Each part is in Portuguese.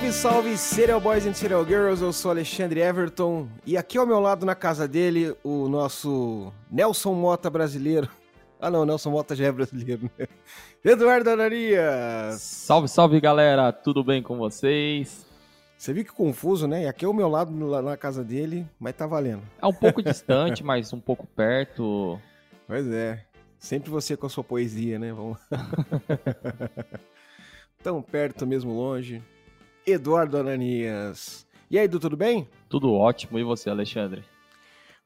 Salve, salve, Serial Boys and Serial Girls, eu sou Alexandre Everton e aqui ao meu lado na casa dele, o nosso Nelson Mota brasileiro. Ah não, Nelson Mota já é brasileiro, né? Eduardo Anarias! Salve, salve galera, tudo bem com vocês? Você viu que confuso, né? E aqui ao meu lado, na casa dele, mas tá valendo. É um pouco distante, mas um pouco perto. Pois é, sempre você com a sua poesia, né? Vamos Tão perto, mesmo longe. Eduardo Ananias. E aí, Edu, tudo bem? Tudo ótimo, e você, Alexandre?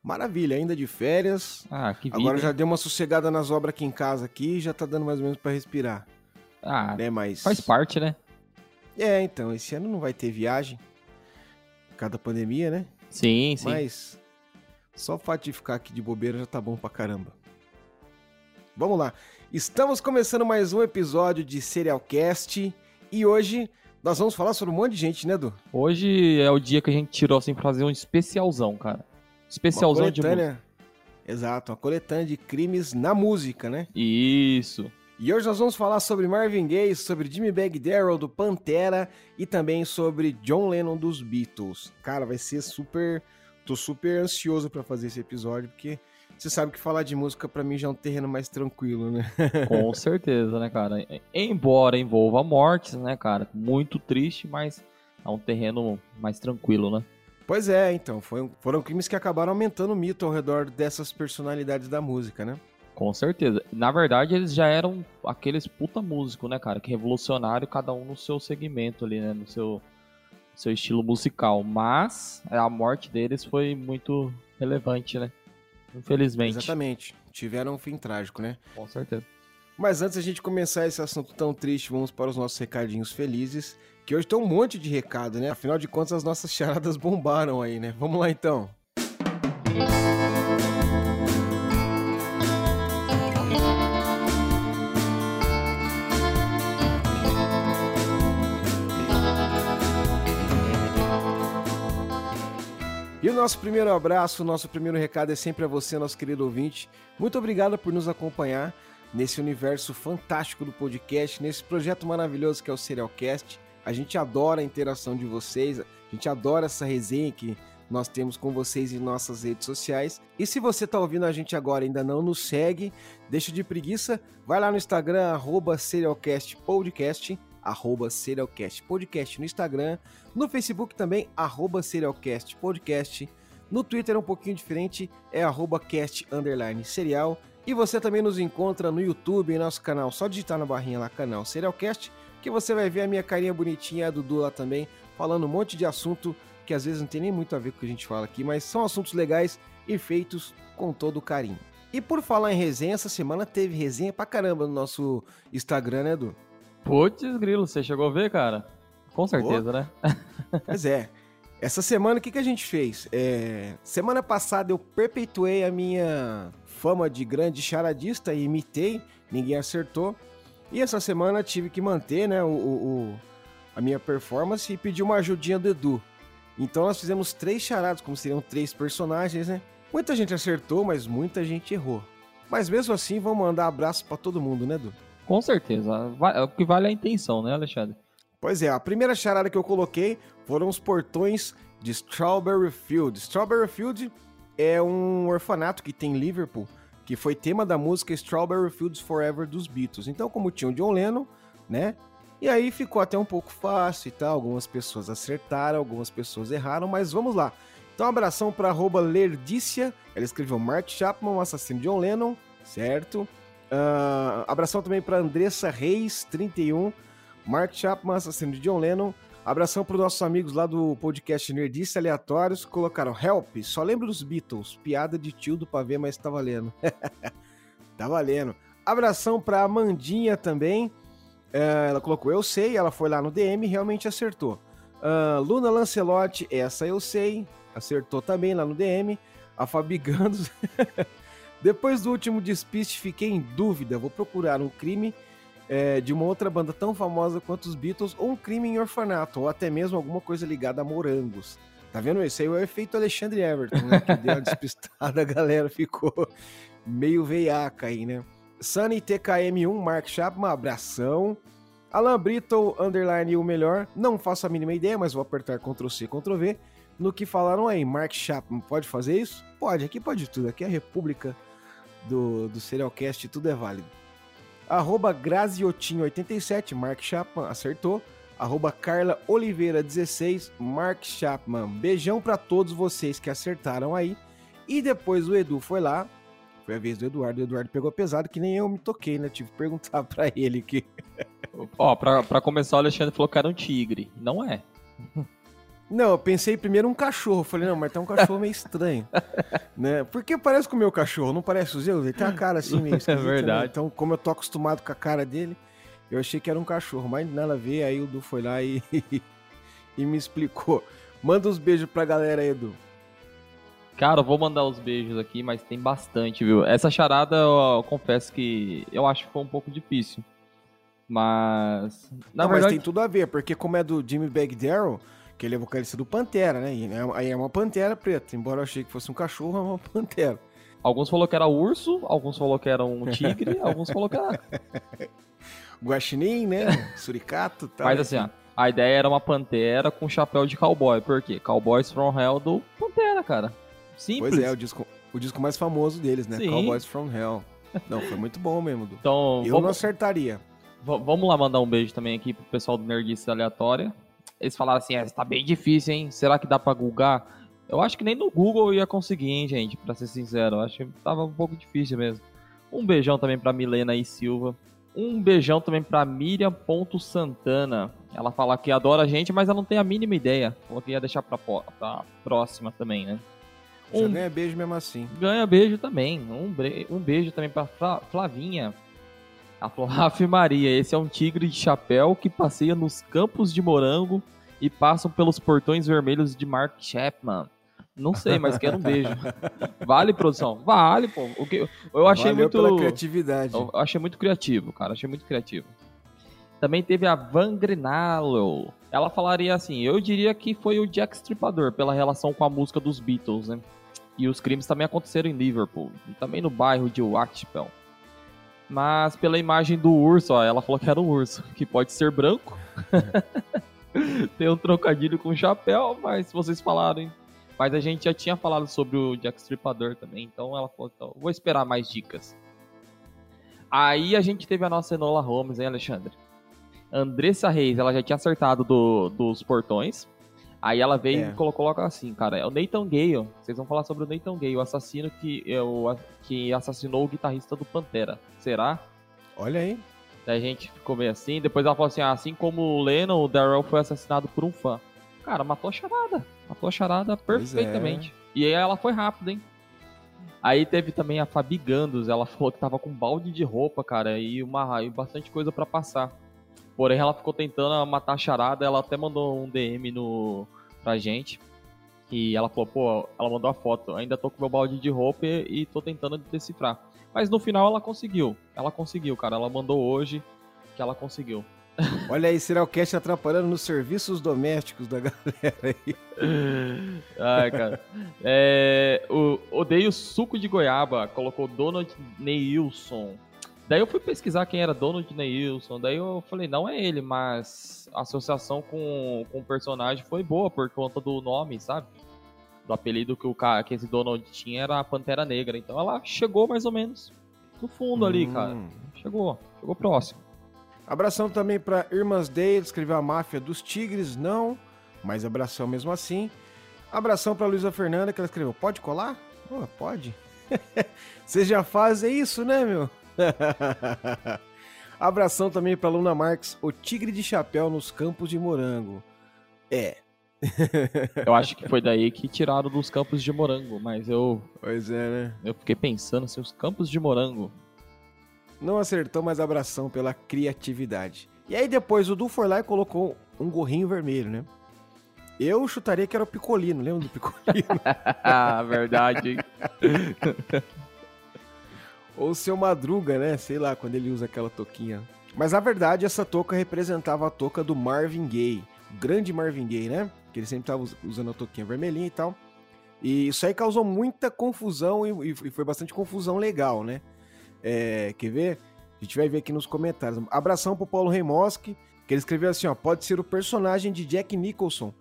Maravilha, ainda de férias. Ah, que vida. Agora já deu uma sossegada nas obras aqui em casa aqui, já tá dando mais ou menos para respirar. Ah, né, mas faz parte, né? É, então, esse ano não vai ter viagem. Por causa da pandemia, né? Sim, sim. Mas só o fato de ficar aqui de bobeira já tá bom pra caramba. Vamos lá. Estamos começando mais um episódio de Serialcast e hoje nós vamos falar sobre um monte de gente, né, Edu? Hoje é o dia que a gente tirou assim pra fazer um especialzão, cara. Especialzão de música. Exato, uma coletânea de crimes na música, né? Isso. E hoje nós vamos falar sobre Marvin Gaye, sobre Jimmy Bag Darrell do Pantera e também sobre John Lennon dos Beatles. Cara, vai ser super. Tô super ansioso para fazer esse episódio, porque você sabe que falar de música para mim já é um terreno mais tranquilo, né? Com certeza, né, cara? Embora envolva mortes, né, cara? Muito triste, mas é um terreno mais tranquilo, né? Pois é, então. Foi, foram crimes que acabaram aumentando o mito ao redor dessas personalidades da música, né? Com certeza. Na verdade, eles já eram aqueles puta músico, né, cara? Que revolucionário, cada um no seu segmento ali, né? No seu, seu estilo musical. Mas a morte deles foi muito relevante, né? Infelizmente. Exatamente. Tiveram um fim trágico, né? Com certeza. Mas antes da gente começar esse assunto tão triste, vamos para os nossos recadinhos felizes. Que hoje tem um monte de recado, né? Afinal de contas, as nossas charadas bombaram aí, né? Vamos lá então. Nosso primeiro abraço, nosso primeiro recado é sempre a você, nosso querido ouvinte. Muito obrigado por nos acompanhar nesse universo fantástico do podcast, nesse projeto maravilhoso que é o Serialcast. A gente adora a interação de vocês, a gente adora essa resenha que nós temos com vocês em nossas redes sociais. E se você está ouvindo a gente agora e ainda não nos segue, deixa de preguiça, vai lá no Instagram, arroba serialcastpodcast, arroba serialcastpodcast no Instagram, no Facebook também, arroba serialcastpodcast, no Twitter é um pouquinho diferente, é arroba cast underline serial, e você também nos encontra no YouTube, em nosso canal, só digitar na barrinha lá, canal Serialcast, que você vai ver a minha carinha bonitinha, a Dudu lá também, falando um monte de assunto que às vezes não tem nem muito a ver com o que a gente fala aqui, mas são assuntos legais e feitos com todo carinho. E por falar em resenha, essa semana teve resenha pra caramba no nosso Instagram, né, Edu? Putz, grilo, você chegou a ver, cara? Com certeza, né? pois é. Essa semana, o que, que a gente fez? É... Semana passada eu perpetuei a minha fama de grande charadista e imitei, ninguém acertou. E essa semana tive que manter né, o, o, a minha performance e pedir uma ajudinha do Edu. Então nós fizemos três charadas, como seriam três personagens, né? Muita gente acertou, mas muita gente errou. Mas mesmo assim, vamos mandar abraço para todo mundo, né, Edu? Com certeza. O que vale é a intenção, né, Alexandre? Pois é, a primeira charada que eu coloquei foram os portões de Strawberry Field. Strawberry Field é um orfanato que tem em Liverpool, que foi tema da música Strawberry Fields Forever dos Beatles. Então, como tinha o John Lennon, né? E aí ficou até um pouco fácil e tal. Algumas pessoas acertaram, algumas pessoas erraram, mas vamos lá. Então, um abração para Lerdícia. Ela escreveu Mark Chapman, assassino de John Lennon, certo? Uh, abração também para Andressa Reis, 31. Mark Chapman, assassino de John Lennon. Abração para os nossos amigos lá do podcast Nerdice Aleatórios, colocaram Help, só lembro dos Beatles, piada de tio do pavê, mas tá valendo. tá valendo. Abração para Amandinha também. Uh, ela colocou Eu Sei, ela foi lá no DM e realmente acertou. Uh, Luna Lancelotti, essa eu sei, acertou também lá no DM. A Fabi Gandos. Depois do último despiste, fiquei em dúvida. Vou procurar um crime é, de uma outra banda tão famosa quanto os Beatles, ou um crime em orfanato, ou até mesmo alguma coisa ligada a morangos. Tá vendo? Esse aí é o efeito Alexandre Everton, né? Que deu uma despistada, a galera ficou meio veiaca aí, né? Sunny TKM1, Mark Chapman, abração. Alan Brito, underline o melhor. Não faço a mínima ideia, mas vou apertar Ctrl C, Ctrl V. No que falaram aí, Mark Chapman, pode fazer isso? Pode, aqui pode tudo. Aqui é a república do, do Serialcast, tudo é válido. Arroba Graziotinho87, Mark Chapman, acertou. Arroba Carla Oliveira 16, Mark Chapman. Beijão para todos vocês que acertaram aí. E depois o Edu foi lá. Foi a vez do Eduardo. O Eduardo pegou pesado, que nem eu me toquei, né? Tive que perguntar para ele que. Ó, pra, pra começar, o Alexandre falou que era um tigre. Não é. Não, eu pensei primeiro um cachorro. Falei, não, mas tem um cachorro meio estranho. né? Porque parece com o meu cachorro, não parece o Zeu? Ele tem a cara assim meio É verdade. Né? Então, como eu tô acostumado com a cara dele, eu achei que era um cachorro, mas nada a ver. Aí o Edu foi lá e, e me explicou. Manda uns beijos pra galera aí, Edu. Cara, eu vou mandar os beijos aqui, mas tem bastante, viu? Essa charada, eu, eu confesso que eu acho que foi um pouco difícil. Mas. Na não, verdade, mas tem tudo a ver, porque como é do Jimmy Bagdarrell, que ele é vocalista do Pantera, né? E é- aí é uma pantera preta. Embora eu achei que fosse um cachorro, é uma pantera. alguns falou que era urso, alguns falou que era um tigre, alguns falou que era. Guaxinim, né? Suricato, tal. Mas assim, ó, a ideia era uma pantera com chapéu de cowboy. Por quê? Cowboys from Hell do Pantera, cara. Simples. Pois é, o disco, o disco mais famoso deles, né? Sim. Cowboys from Hell. Não, foi muito bom mesmo, Du. Então, Eu não vamos, acertaria. v- vamos lá mandar um beijo também aqui pro pessoal do Nerdice Aleatória. Eles falaram assim, é, tá bem difícil, hein? Será que dá pra googar? Eu acho que nem no Google eu ia conseguir, hein, gente? Pra ser sincero, eu acho que tava um pouco difícil mesmo. Um beijão também pra Milena e Silva. Um beijão também pra Miriam.santana. Ela fala que adora a gente, mas ela não tem a mínima ideia. Falou que ia deixar pra, próxima também, né? Um ganha beijo mesmo assim. ganha beijo também. Um, bre- um beijo também pra Fla- Flavinha. Falou, Ave Maria, esse é um tigre de chapéu que passeia nos campos de morango e passam pelos portões vermelhos de Mark Chapman. Não sei, mas quero um beijo. Vale, produção? Vale, pô. O que, eu achei Valeu muito. pela criatividade. Eu achei muito criativo, cara. Achei muito criativo. Também teve a Van Grinalo. Ela falaria assim: eu diria que foi o Jack Stripador, pela relação com a música dos Beatles, né? E os crimes também aconteceram em Liverpool, e também no bairro de Waxpel. Mas pela imagem do urso, ó, ela falou que era um urso, que pode ser branco. Tem um trocadilho com chapéu, mas vocês falaram, hein? Mas a gente já tinha falado sobre o Jack Stripador também, então ela falou, então, vou esperar mais dicas. Aí a gente teve a nossa Enola Holmes, hein, Alexandre? Andressa Reis, ela já tinha acertado do- dos portões. Aí ela veio É. e colocou logo assim, cara, é o Nathan Gale. Vocês vão falar sobre o Nathan Gale, o assassino que, é o, que assassinou o guitarrista do Pantera. Será? Olha aí. Daí a gente ficou meio assim. Depois ela falou assim: ah, assim como o Lennon, o Darrell foi assassinado por um fã. Cara, matou a charada. Matou a charada Pois é. perfeitamente. E aí ela foi rápida, hein? Aí teve também a Fabi Gandos. Ela falou que tava com um balde de roupa, cara, e, uma, e bastante coisa pra passar. Porém, ela ficou tentando matar a charada. Ela até mandou um DM no, pra gente. E ela falou, pô, ela mandou a foto. Ainda tô com meu balde de roupa e, e tô tentando decifrar. Mas no final ela conseguiu. Ela conseguiu, cara. Ela mandou hoje que ela conseguiu. Olha aí, Serialcast atrapalhando nos serviços domésticos da galera aí. Ai, cara. É, o Odeio Suco de Goiaba colocou Donald Neilson. Daí eu fui pesquisar quem era Donald Neilson. Daí eu falei, não é ele, mas a associação com, com o personagem foi boa por conta do nome, sabe? Do apelido que, o cara, que esse Donald tinha era a Pantera Negra. Então ela chegou mais ou menos no fundo ali, cara. Hum. Chegou, chegou próximo. Abração também pra Irmãs Day, escreveu a máfia dos tigres, não, mas abração mesmo assim. Abração pra Luísa Fernanda, que ela escreveu, pode colar? Pô, pode. Vocês já fazem isso, né, meu? abração também pra Luna Marques, o tigre de chapéu nos campos de morango. É, Eu acho que foi daí que tiraram dos campos de morango, mas eu, pois é, né? eu fiquei pensando assim, os campos de morango. Não acertou, mas abração pela criatividade. E aí depois o Du foi lá e colocou um gorrinho vermelho, né? Eu chutaria que era o Picolino, lembra do Picolino? ah, verdade. Ou o seu Madruga, né? Sei lá, quando ele usa aquela touquinha. Mas na verdade, essa touca representava a touca do Marvin Gaye. O grande Marvin Gaye, né? Que ele sempre tava us- usando a touquinha vermelhinha e tal. E isso aí causou muita confusão e, e foi bastante confusão legal, né? É, quer ver? A gente vai ver aqui nos comentários. Abração pro Paulo Remoski, que ele escreveu assim, ó, pode ser o personagem de Jack Nicholson,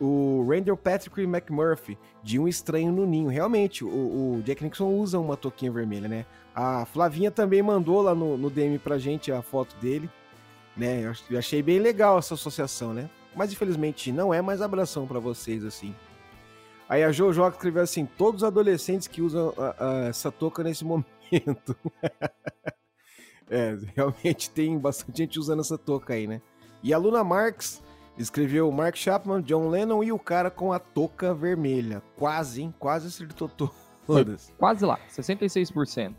o Randall Patrick McMurphy, de Um Estranho no Ninho. Realmente, o, o, Jack Nicholson usa uma touquinha vermelha, né? A Flavinha também mandou lá no, no DM pra gente a foto dele, né? Eu achei bem legal essa associação, né? Mas infelizmente não é mais abração para vocês, assim. Aí a Jojo escreveu assim: todos os adolescentes que usam a, a, essa touca nesse momento. é, realmente tem bastante gente usando essa touca aí, né? E a Luna Marx escreveu Mark Chapman, John Lennon e o cara com a touca vermelha. Quase, hein? Quase acertou todas. Foi quase lá, 66%.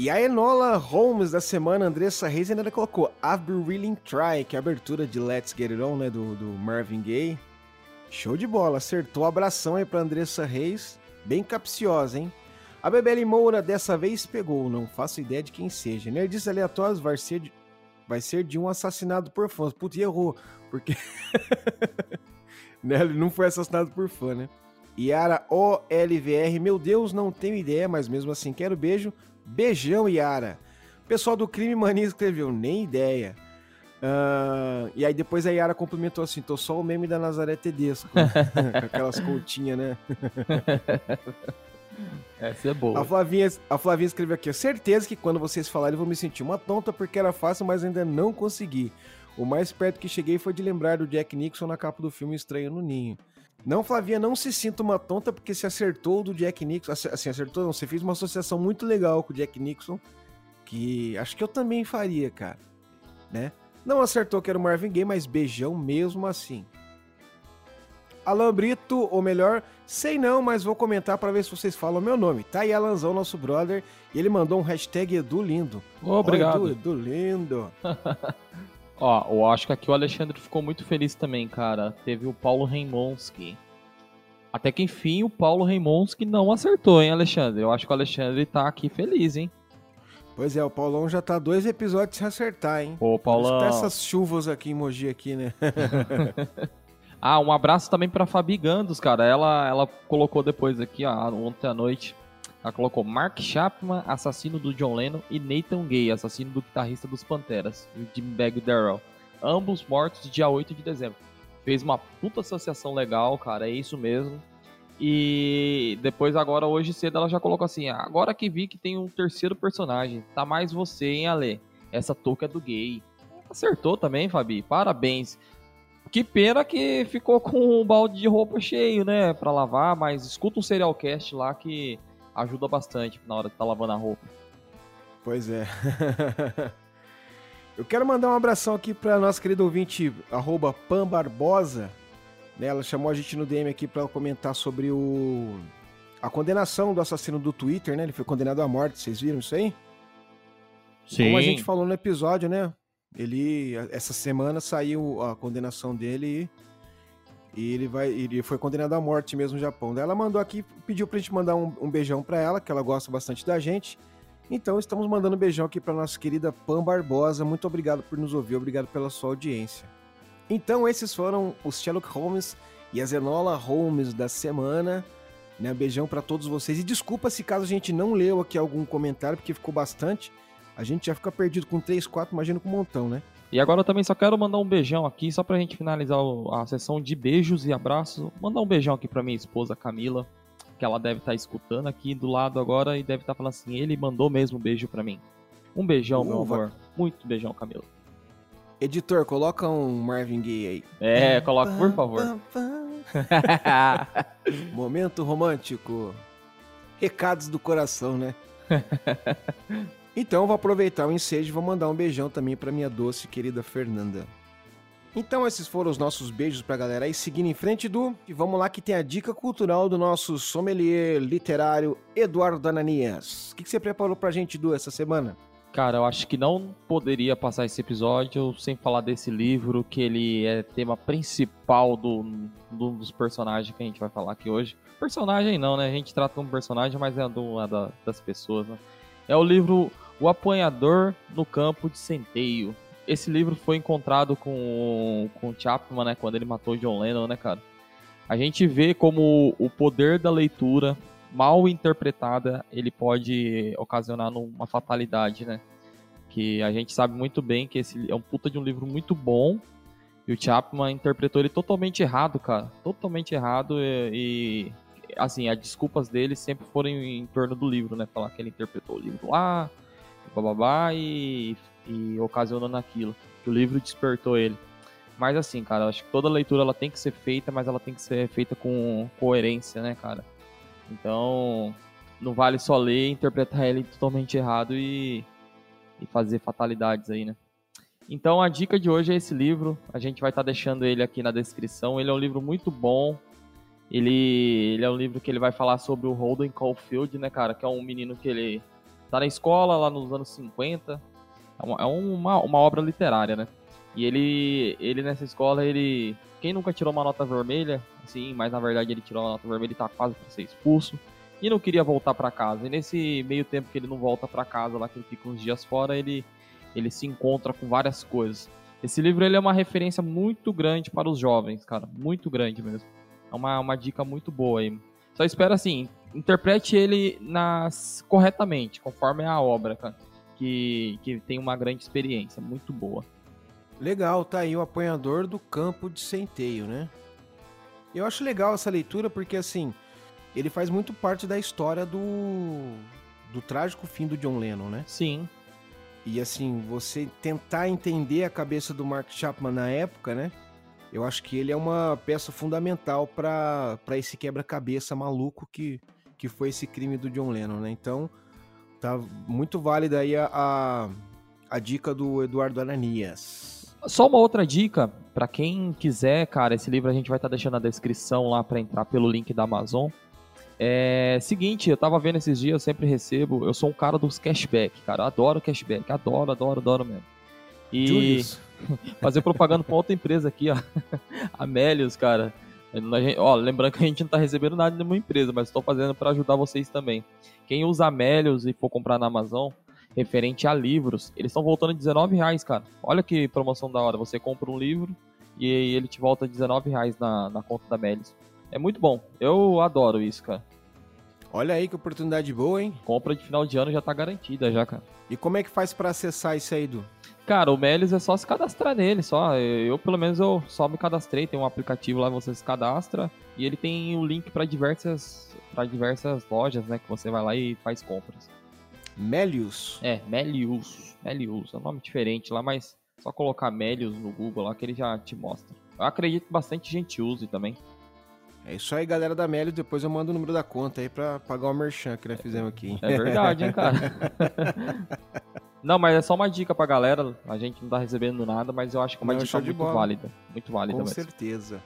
E a Enola Holmes da semana, Andressa Reis, ainda colocou I've Been Really Try, que é a abertura de Let's Get It On, né, do, do Marvin Gaye. Show de bola, acertou. Abração aí pra Andressa Reis. Bem capciosa, hein? A Bebele Moura dessa vez pegou, não faço ideia de quem seja. Nerdices aleatórios vai ser de, vai ser de um assassinado por fãs. Putz, errou, porque. né, ele não foi assassinado por fã, né? Yara OLVR, meu Deus, não tenho ideia, mas mesmo assim quero beijo. Beijão, Yara. Pessoal do Crime Mania escreveu, nem ideia. Uh, e aí depois a Yara complementou assim, tô só o meme da Nazaré Tedesco. com aquelas coutinhas, né? Essa é boa. A Flavinha, a Flavinha escreveu aqui, certeza que quando vocês falarem eu vou me sentir uma tonta porque era fácil, mas ainda não consegui. O mais perto que cheguei foi de lembrar do Jack Nixon na capa do filme Estranho no Ninho. Não, Flavinha, não se sinta uma tonta porque se acertou do Jack Nixon. Assim, acertou não, você fez uma associação muito legal com o Jack Nixon, que acho que eu também faria, cara. Né? Não acertou que era o Marvin Gaye, mas beijão mesmo assim. Alan Brito, ou melhor, sei não, mas vou comentar para ver se vocês falam meu nome. Tá aí Alanzão, nosso brother, e ele mandou um hashtag Edu Lindo. Obrigado. Edu, Edu Lindo. Ó, eu acho que aqui o Alexandre ficou muito feliz também, cara. Teve o Paulo Reimonski. Até que enfim o Paulo Reimonski não acertou, hein, Alexandre? Eu acho que o Alexandre tá aqui feliz, hein? Pois é, o Paulão já tá dois episódios sem acertar, hein? Ô, Paulão. Até essas chuvas aqui em Mogi aqui, né? ah, um abraço também pra Fabi Gandos, cara. Ela, ela colocou depois aqui, ó, ontem à noite. Ela colocou Mark Chapman, assassino do John Lennon, e Nathan Gay, assassino do guitarrista dos Panteras, Jim Bag Darrell. Ambos mortos dia 8 de dezembro. Fez uma puta associação legal, cara, é isso mesmo. E depois, agora, hoje cedo, ela já colocou assim: agora que vi que tem um terceiro personagem, tá mais você, hein, Ale? Essa touca é do gay. Acertou também, Fabi. Parabéns. Que pena que ficou com um balde de roupa cheio, né, pra lavar, mas escuta um serial cast lá que ajuda bastante na hora de estar tá lavando a roupa. Pois é. Eu quero mandar um abração aqui para nossa querida ouvinte, arroba Pan Barbosa. Né, ela chamou a gente no DM aqui para comentar sobre o a condenação do assassino do Twitter, né? Ele foi condenado à morte, vocês viram isso aí? Sim. Como a gente falou no episódio, né? Ele essa semana saiu a condenação dele e e ele vai. Ele foi condenado à morte mesmo no Japão. Daí ela mandou aqui, pediu pra gente mandar um, um beijão pra ela, que ela gosta bastante da gente. Então estamos mandando um beijão aqui pra nossa querida Pam Barbosa. Muito obrigado por nos ouvir, obrigado pela sua audiência. Então, esses foram os Sherlock Holmes e a Zenola Holmes da semana. Né? Beijão para todos vocês. E desculpa se caso a gente não leu aqui algum comentário, porque ficou bastante. A gente já fica perdido com 3, 4, imagina com um montão, né? E agora eu também só quero mandar um beijão aqui, só pra gente finalizar a sessão de beijos e abraços. Mandar um beijão aqui pra minha esposa Camila, que ela deve estar tá escutando aqui do lado agora e deve estar tá falando assim: ele mandou mesmo um beijo pra mim. Um beijão, uh, meu amor. Muito beijão, Camila. Editor, coloca um Marvin Gaye aí. É, coloca, por favor. Momento romântico. Recados do coração, né? Então vou aproveitar o ensejo e vou mandar um beijão também para minha doce querida Fernanda. Então esses foram os nossos beijos pra galera aí, seguindo em frente do... E vamos lá que tem a dica cultural do nosso sommelier literário Eduardo Ananias. O que, que você preparou pra gente, Edu, essa semana? Cara, eu acho que não poderia passar esse episódio sem falar desse livro, que ele é tema principal do, do dos personagens que a gente vai falar aqui hoje. Personagem não, né? A gente trata como personagem, mas é do, é da, das pessoas, né? É o livro O Apanhador no Campo de Centeio. Esse livro foi encontrado com, com Chapman, né, quando ele matou John Lennon, né, cara? A gente vê como o poder da leitura mal interpretada, ele pode ocasionar uma fatalidade, né? Que a gente sabe muito bem que esse é um puta de um livro muito bom. E o Chapman interpretou ele totalmente errado, cara. Totalmente errado. E, e assim, as desculpas dele sempre foram em, em, torno do livro, né? Falar que ele interpretou o livro lá, bababá, e, e ocasionando aquilo. Que o livro despertou ele. Mas assim, cara, acho que toda leitura ela tem que ser feita, mas ela tem que ser feita com coerência, né, cara? Então, não vale só ler interpretar ele totalmente errado e, e fazer fatalidades aí, né? Então a dica de hoje é esse livro. A gente vai estar tá deixando ele aqui na descrição. Ele é um livro muito bom. Ele, ele é um livro que ele vai falar sobre o Holden Caulfield, né, cara? Que é um menino que ele tá na escola lá nos anos 50. É uma, é uma, uma obra literária, né? E ele, ele nessa escola, ele. Quem nunca tirou uma nota vermelha, assim, mas na verdade ele tirou uma nota vermelha e tá quase para ser expulso e não queria voltar para casa. E nesse meio tempo que ele não volta para casa, lá que ele fica uns dias fora, ele, ele se encontra com várias coisas. Esse livro ele é uma referência muito grande para os jovens, cara, muito grande mesmo. É uma, uma dica muito boa aí. Só espero assim, interprete ele nas corretamente, conforme a obra, cara, que, que tem uma grande experiência, muito boa. Legal, tá aí o apanhador do campo de centeio, né? Eu acho legal essa leitura porque assim, ele faz muito parte da história do do trágico fim do John Lennon, né? Sim. E assim, você tentar entender a cabeça do Mark Chapman na época, né? Eu acho que ele é uma peça fundamental para esse quebra-cabeça maluco que, que foi esse crime do John Lennon, né? Então, tá muito válida aí a, a, a dica do Eduardo Ananias. Só uma outra dica, para quem quiser, cara, esse livro a gente vai estar tá deixando na descrição lá para entrar pelo link da Amazon. É seguinte, eu tava vendo esses dias, eu sempre recebo, eu sou um cara dos cashback, cara, eu adoro cashback, adoro, adoro, adoro mesmo. E fazer propaganda pra outra empresa aqui, ó, Amélios, cara. Gente, ó, lembrando que a gente não tá recebendo nada de nenhuma empresa, mas estou fazendo para ajudar vocês também. Quem usa Amélios e for comprar na Amazon, referente a livros, eles estão voltando a 19 reais, cara. Olha que promoção da hora. Você compra um livro e ele te volta 19 reais na, na conta da Amélios. É muito bom. Eu adoro isso, cara. Olha aí que oportunidade boa, hein? Compra de final de ano já tá garantida já, cara. E como é que faz para acessar isso aí, Du? Cara, o Melis é só se cadastrar nele, só. Eu, pelo menos, eu só me cadastrei. Tem um aplicativo lá você se cadastra. E ele tem o link para diversas, pra diversas lojas, né? Que você vai lá e faz compras. Melius? É, Melius. Melius. É um nome diferente lá, mas só colocar Melius no Google lá que ele já te mostra. Eu acredito que bastante gente use também. É isso aí, galera da Melius. Depois eu mando o número da conta aí pra pagar o merchan que nós fizemos aqui. É verdade, hein, cara? não, mas é só uma dica pra galera. A gente não tá recebendo nada, mas eu acho que é uma não, dica muito bola. válida. Muito válida Com mesmo. certeza.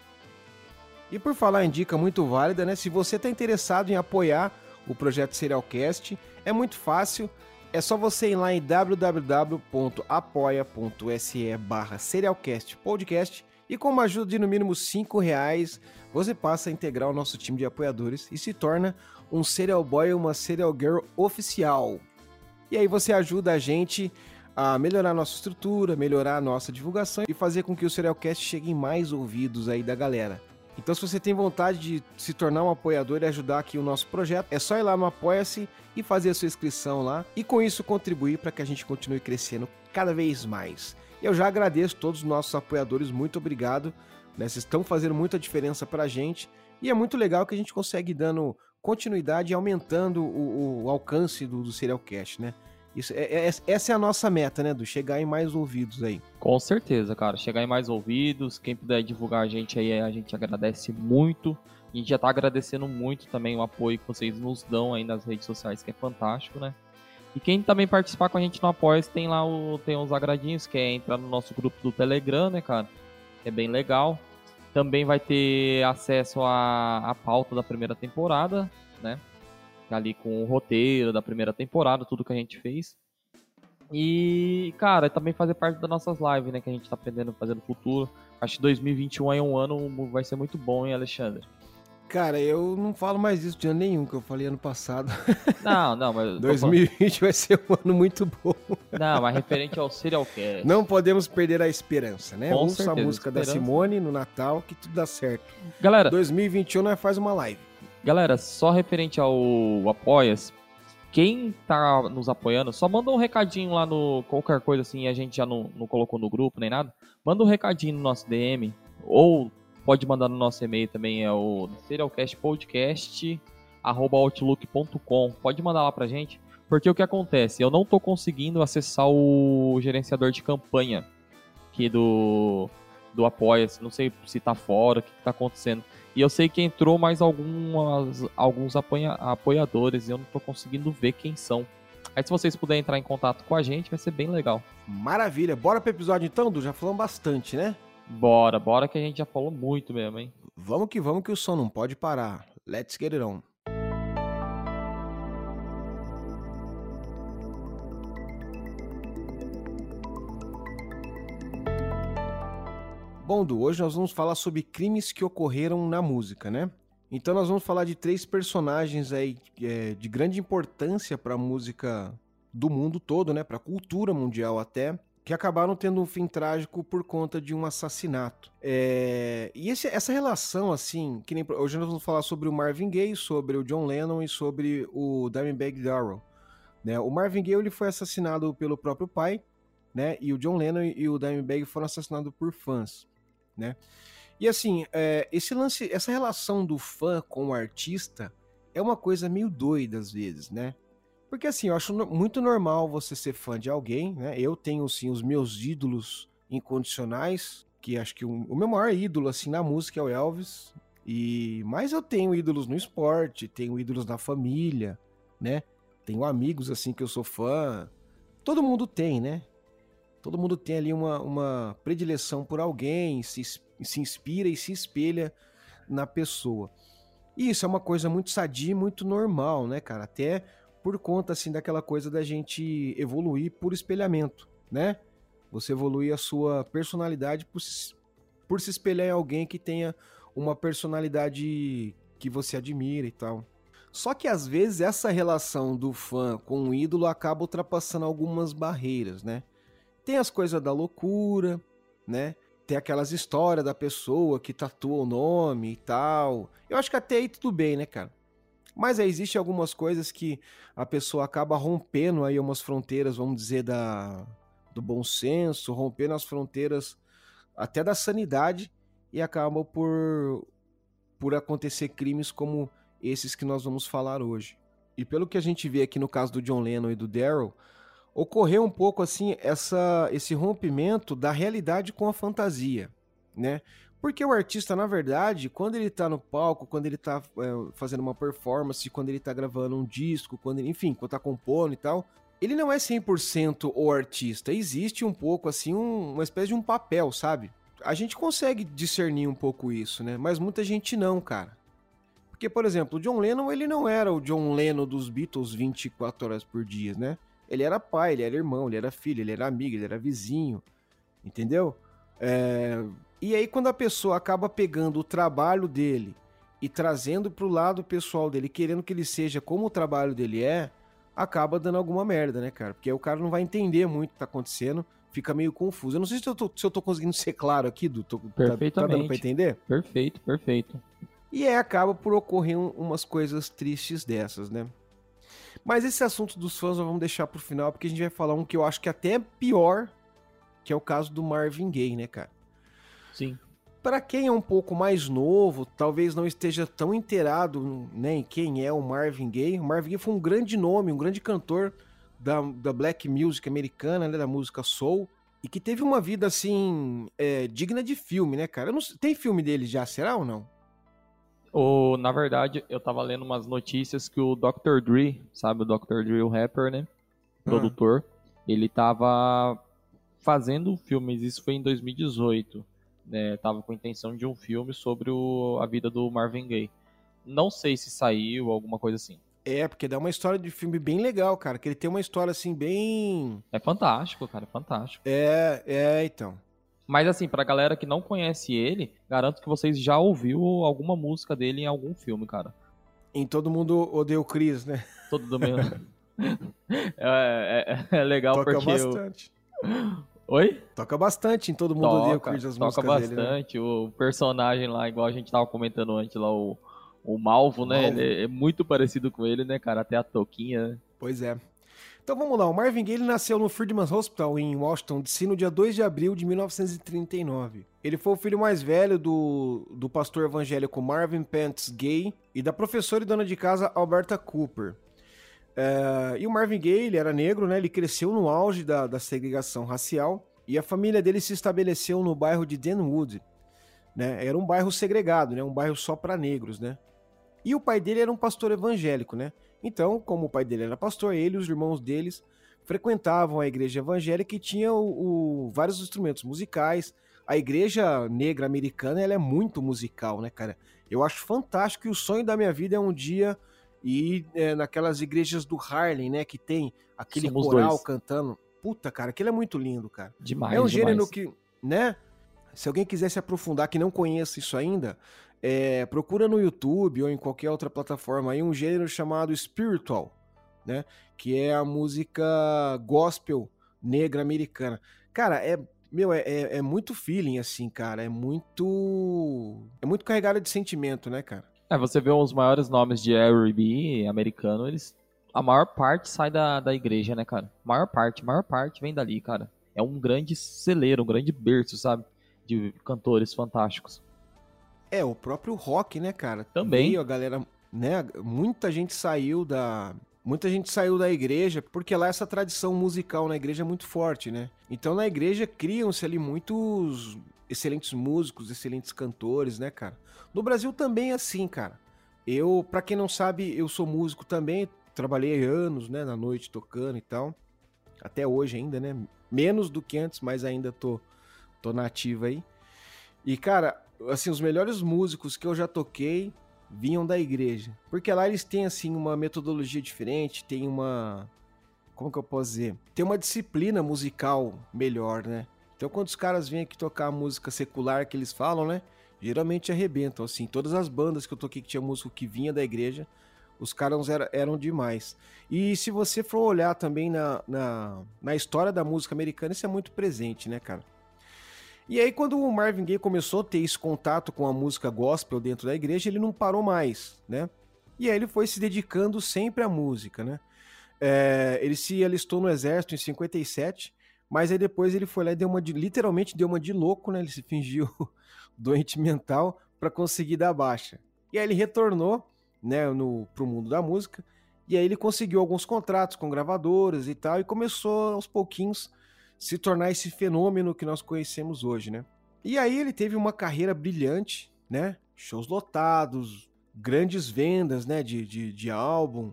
E por falar em dica muito válida, né? Se você tá interessado em apoiar o projeto Serialcast, é muito fácil. É só você ir lá em www.apoia.se barra Serialcast Podcast e com uma ajuda de no mínimo 5 reais, você passa a integrar o nosso time de apoiadores e se torna um Serial Boy ou uma Serial Girl oficial. E aí você ajuda a gente a melhorar a nossa estrutura, melhorar a nossa divulgação e fazer com que o Serialcast chegue em mais ouvidos aí da galera. Então, se você tem vontade de se tornar um apoiador e ajudar aqui o nosso projeto, é só ir lá no Apoia-se e fazer a sua inscrição lá e com isso contribuir para que a gente continue crescendo cada vez mais. Eu já agradeço todos os nossos apoiadores, muito obrigado. Né? Vocês estão fazendo muita diferença para a gente e é muito legal que a gente consegue dando continuidade e aumentando o, o alcance do, do Serialcast, né? Isso, é, é, essa é a nossa meta, né, do chegar em mais ouvidos aí. Com certeza, cara. Chegar em mais ouvidos. Quem puder divulgar a gente aí, a gente agradece muito. A gente já tá agradecendo muito também o apoio que vocês nos dão aí nas redes sociais, que é fantástico, né? E quem também participar com a gente no Apoia tem lá o, tem os agradinhos, que é entrar no nosso grupo do Telegram, né, cara? É bem legal. Também vai ter acesso à, à pauta da primeira temporada, né? Ali com o roteiro da primeira temporada, tudo que a gente fez. E, cara, também fazer parte das nossas lives, né? Que a gente tá aprendendo a fazer no futuro. Acho que 2021 é um ano, vai ser muito bom, hein, Alexandre? Cara, eu não falo mais isso de ano nenhum, que eu falei ano passado. Não, não, mas. 2020 vai ser um ano muito bom. Não, mas referente ao Serial Cast. Não podemos perder a esperança, né? Com Ouça certeza, a música esperança. da Simone no Natal, que tudo dá certo. Galera. 2021 nós faz uma live. Galera, só referente ao Apoias, quem tá nos apoiando, só manda um recadinho lá no qualquer coisa assim, a gente já não, não colocou no grupo nem nada. Manda um recadinho no nosso DM, ou pode mandar no nosso e-mail também, é o serialcastpodcast.outlook.com. Pode mandar lá pra gente, porque o que acontece? Eu não tô conseguindo acessar o gerenciador de campanha aqui do, do Apoia-se. Não sei se tá fora, o que, que tá acontecendo. E eu sei que entrou mais algumas, alguns apoia, apoiadores e eu não tô conseguindo ver quem são. Aí se vocês puderem entrar em contato com a gente, vai ser bem legal. Maravilha. Bora pro episódio então, Du? Já falamos bastante, né? Bora, bora que a gente já falou muito mesmo, hein? Vamos que vamos que o som não pode parar. Let's get it on. Bom, Du, hoje nós vamos falar sobre crimes que ocorreram na música, né? Então nós vamos falar de três personagens aí é, de grande importância para a música do mundo todo, né? Para a cultura mundial até, que acabaram tendo um fim trágico por conta de um assassinato. É... E esse, essa relação, assim, que nem hoje nós vamos falar sobre o Marvin Gaye, sobre o John Lennon e sobre o Dimebag Darrell. Né? O Marvin Gaye ele foi assassinado pelo próprio pai, né? E o John Lennon e o Dimebag foram assassinados por fãs né? E assim, é, esse lance, essa relação do fã com o artista é uma coisa meio doida às vezes, né? Porque assim, eu acho muito normal você ser fã de alguém, né? Eu tenho sim os meus ídolos incondicionais, que acho que o, meu maior ídolo assim na música é o Elvis, e mas eu tenho ídolos no esporte, tenho ídolos na família, né? Tenho amigos assim que eu sou fã. Todo mundo tem, né? todo mundo tem ali uma, uma predileção por alguém, se, se inspira e se espelha na pessoa. E isso é uma coisa muito sadia e muito normal, né, cara? Até por conta, assim, daquela coisa da gente evoluir por espelhamento, né? Você evoluir a sua personalidade por se, por se espelhar em alguém que tenha uma personalidade que você admira e tal. Só que às vezes essa relação do fã com o ídolo acaba ultrapassando algumas barreiras, né? Tem as coisas da loucura, né? Tem aquelas histórias da pessoa que tatua o nome e tal. Eu acho que até aí tudo bem, né, cara? Mas aí existem algumas coisas que a pessoa acaba rompendo aí umas fronteiras, vamos dizer, da, do bom senso, rompendo as fronteiras até da sanidade e acaba por, por acontecer crimes como esses que nós vamos falar hoje. E pelo que a gente vê aqui no caso do John Lennon e do Daryl, ocorreu um pouco assim essa, esse rompimento da realidade com a fantasia, né? Porque o artista, na verdade, quando ele tá no palco, quando ele tá é, fazendo uma performance, quando ele tá gravando um disco, quando ele, enfim, quando tá compondo e tal, ele não é 100% o artista. Existe um pouco, assim, um, uma espécie de um papel, sabe? A gente consegue discernir um pouco isso, né? Mas muita gente não, cara. Porque, por exemplo, o John Lennon, ele não era o John Lennon dos Beatles 24 horas por dia, né? Ele era pai, ele era irmão, ele era filho, ele era amigo, ele era vizinho, entendeu? É... E aí, quando a pessoa acaba pegando o trabalho dele e trazendo para o lado pessoal dele, querendo que ele seja como o trabalho dele é, acaba dando alguma merda, né, cara? Porque aí o cara não vai entender muito o que tá acontecendo, fica meio confuso. Eu não sei se eu tô, se eu tô conseguindo ser claro aqui, Du. Tô, Perfeitamente. Tá, tá dando pra entender? Perfeito, perfeito. E aí acaba por ocorrer umas coisas tristes dessas, né? Mas esse assunto dos fãs nós vamos deixar pro final, porque a gente vai falar um que eu acho que até é pior, que é o caso do Marvin Gaye, né, cara? Sim. Para quem é um pouco mais novo, talvez não esteja tão inteirado né, em quem é o Marvin Gaye. O Marvin Gaye foi um grande nome, um grande cantor da, da black music americana, né, da música soul, e que teve uma vida assim é, digna de filme, né, cara? Não, tem filme dele já, será ou não? O, na verdade, eu tava lendo umas notícias que o Dr. Dre, sabe o Dr. Dre, o rapper, né? Ah. Produtor, ele tava fazendo filmes, isso foi em 2018. Né? Tava com a intenção de um filme sobre o, a vida do Marvin Gaye. Não sei se saiu, alguma coisa assim. É, porque dá uma história de filme bem legal, cara. Que ele tem uma história assim, bem. É fantástico, cara, é fantástico. É, é, então. Mas assim, pra galera que não conhece ele, garanto que vocês já ouviu alguma música dele em algum filme, cara. Em Todo Mundo Odeia o Chris, né? Todo mundo. é, é, é, legal Toca porque... bastante. Eu... Oi? Toca bastante em Todo Mundo toca, Odeia o Chris as músicas Toca bastante. Dele, né? O personagem lá, igual a gente tava comentando antes lá, o, o Malvo, né? Malvo. Ele é muito parecido com ele, né, cara? Até a toquinha, né? Pois é. Então vamos lá, o Marvin Gaye nasceu no Freedman's Hospital em Washington DC no dia 2 de abril de 1939. Ele foi o filho mais velho do, do pastor evangélico Marvin Pence Gaye e da professora e dona de casa Alberta Cooper. É, e o Marvin Gaye, ele era negro, né? Ele cresceu no auge da, da segregação racial e a família dele se estabeleceu no bairro de Denwood, né? Era um bairro segregado, né? Um bairro só para negros, né? E o pai dele era um pastor evangélico, né? Então, como o pai dele era pastor, ele e os irmãos deles frequentavam a igreja evangélica e tinha o, o, vários instrumentos musicais. A igreja negra americana ela é muito musical, né, cara? Eu acho fantástico e o sonho da minha vida é um dia ir é, naquelas igrejas do Harlem, né, que tem aquele Somos coral dois. cantando. Puta, cara, aquilo é muito lindo, cara. Demais. É um demais. gênero que, né? Se alguém quiser se aprofundar, que não conheça isso ainda, é, procura no YouTube ou em qualquer outra plataforma aí um gênero chamado spiritual, né? Que é a música gospel negra americana. Cara, é meu, é, é, é, muito feeling, assim, cara. É muito. É muito carregado de sentimento, né, cara? É, você vê os maiores nomes de R&B americano, eles. A maior parte sai da, da igreja, né, cara? A maior parte, a maior parte vem dali, cara. É um grande celeiro, um grande berço, sabe? De cantores fantásticos. É, o próprio rock, né, cara? Também. Veio a galera, né? Muita gente saiu da. Muita gente saiu da igreja, porque lá essa tradição musical na igreja é muito forte, né? Então na igreja criam-se ali muitos excelentes músicos, excelentes cantores, né, cara? No Brasil também é assim, cara. Eu, para quem não sabe, eu sou músico também, trabalhei anos, né, na noite tocando e tal. Até hoje ainda, né? Menos do que antes, mas ainda tô tô nativa aí. E cara, assim, os melhores músicos que eu já toquei vinham da igreja. Porque lá eles têm, assim, uma metodologia diferente, tem uma. Como que eu posso dizer? Tem uma disciplina musical melhor, né? Então, quando os caras vêm aqui tocar a música secular que eles falam, né? Geralmente arrebentam, assim. Todas as bandas que eu toquei que tinha músico que vinha da igreja, os caras eram, eram demais. E se você for olhar também na, na, na história da música americana, isso é muito presente, né, cara? E aí, quando o Marvin Gaye começou a ter esse contato com a música gospel dentro da igreja, ele não parou mais, né? E aí ele foi se dedicando sempre à música, né? É, ele se alistou no exército em 57, mas aí depois ele foi lá e deu uma de, literalmente deu uma de louco, né? Ele se fingiu doente mental para conseguir dar baixa. E aí ele retornou, né, no, pro mundo da música, e aí ele conseguiu alguns contratos com gravadoras e tal, e começou aos pouquinhos se tornar esse fenômeno que nós conhecemos hoje, né? E aí ele teve uma carreira brilhante, né? Shows lotados, grandes vendas, né? De, de, de álbum,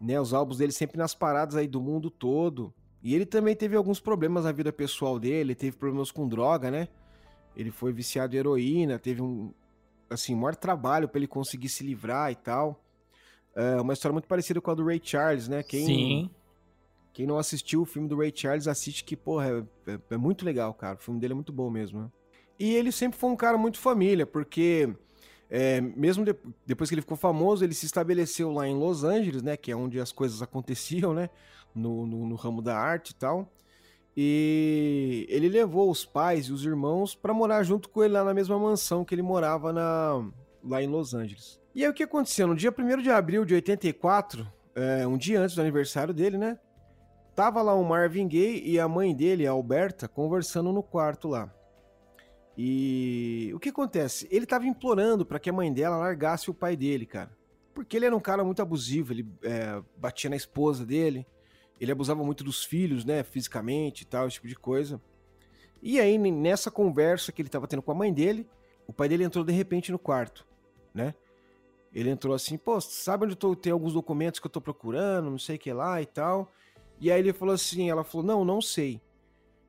né? Os álbuns dele sempre nas paradas aí do mundo todo. E ele também teve alguns problemas na vida pessoal dele, teve problemas com droga, né? Ele foi viciado em heroína, teve um, assim, maior trabalho para ele conseguir se livrar e tal. É uma história muito parecida com a do Ray Charles, né? Quem, Sim. Quem não assistiu o filme do Ray Charles, assiste que, porra, é, é, é muito legal, cara. O filme dele é muito bom mesmo, né? E ele sempre foi um cara muito família, porque é, mesmo de, depois que ele ficou famoso, ele se estabeleceu lá em Los Angeles, né? Que é onde as coisas aconteciam, né? No, no, no ramo da arte e tal. E ele levou os pais e os irmãos para morar junto com ele lá na mesma mansão que ele morava na, lá em Los Angeles. E aí o que aconteceu? No dia 1 de abril de 84, é, um dia antes do aniversário dele, né? Tava lá o Marvin Gaye e a mãe dele, a Alberta, conversando no quarto lá. E o que acontece? Ele tava implorando para que a mãe dela largasse o pai dele, cara. Porque ele era um cara muito abusivo, ele é, batia na esposa dele, ele abusava muito dos filhos, né, fisicamente e tal, esse tipo de coisa. E aí, nessa conversa que ele tava tendo com a mãe dele, o pai dele entrou de repente no quarto, né? Ele entrou assim, pô, sabe onde eu tô, tem alguns documentos que eu tô procurando, não sei o que lá e tal. E aí ele falou assim, ela falou, não, não sei.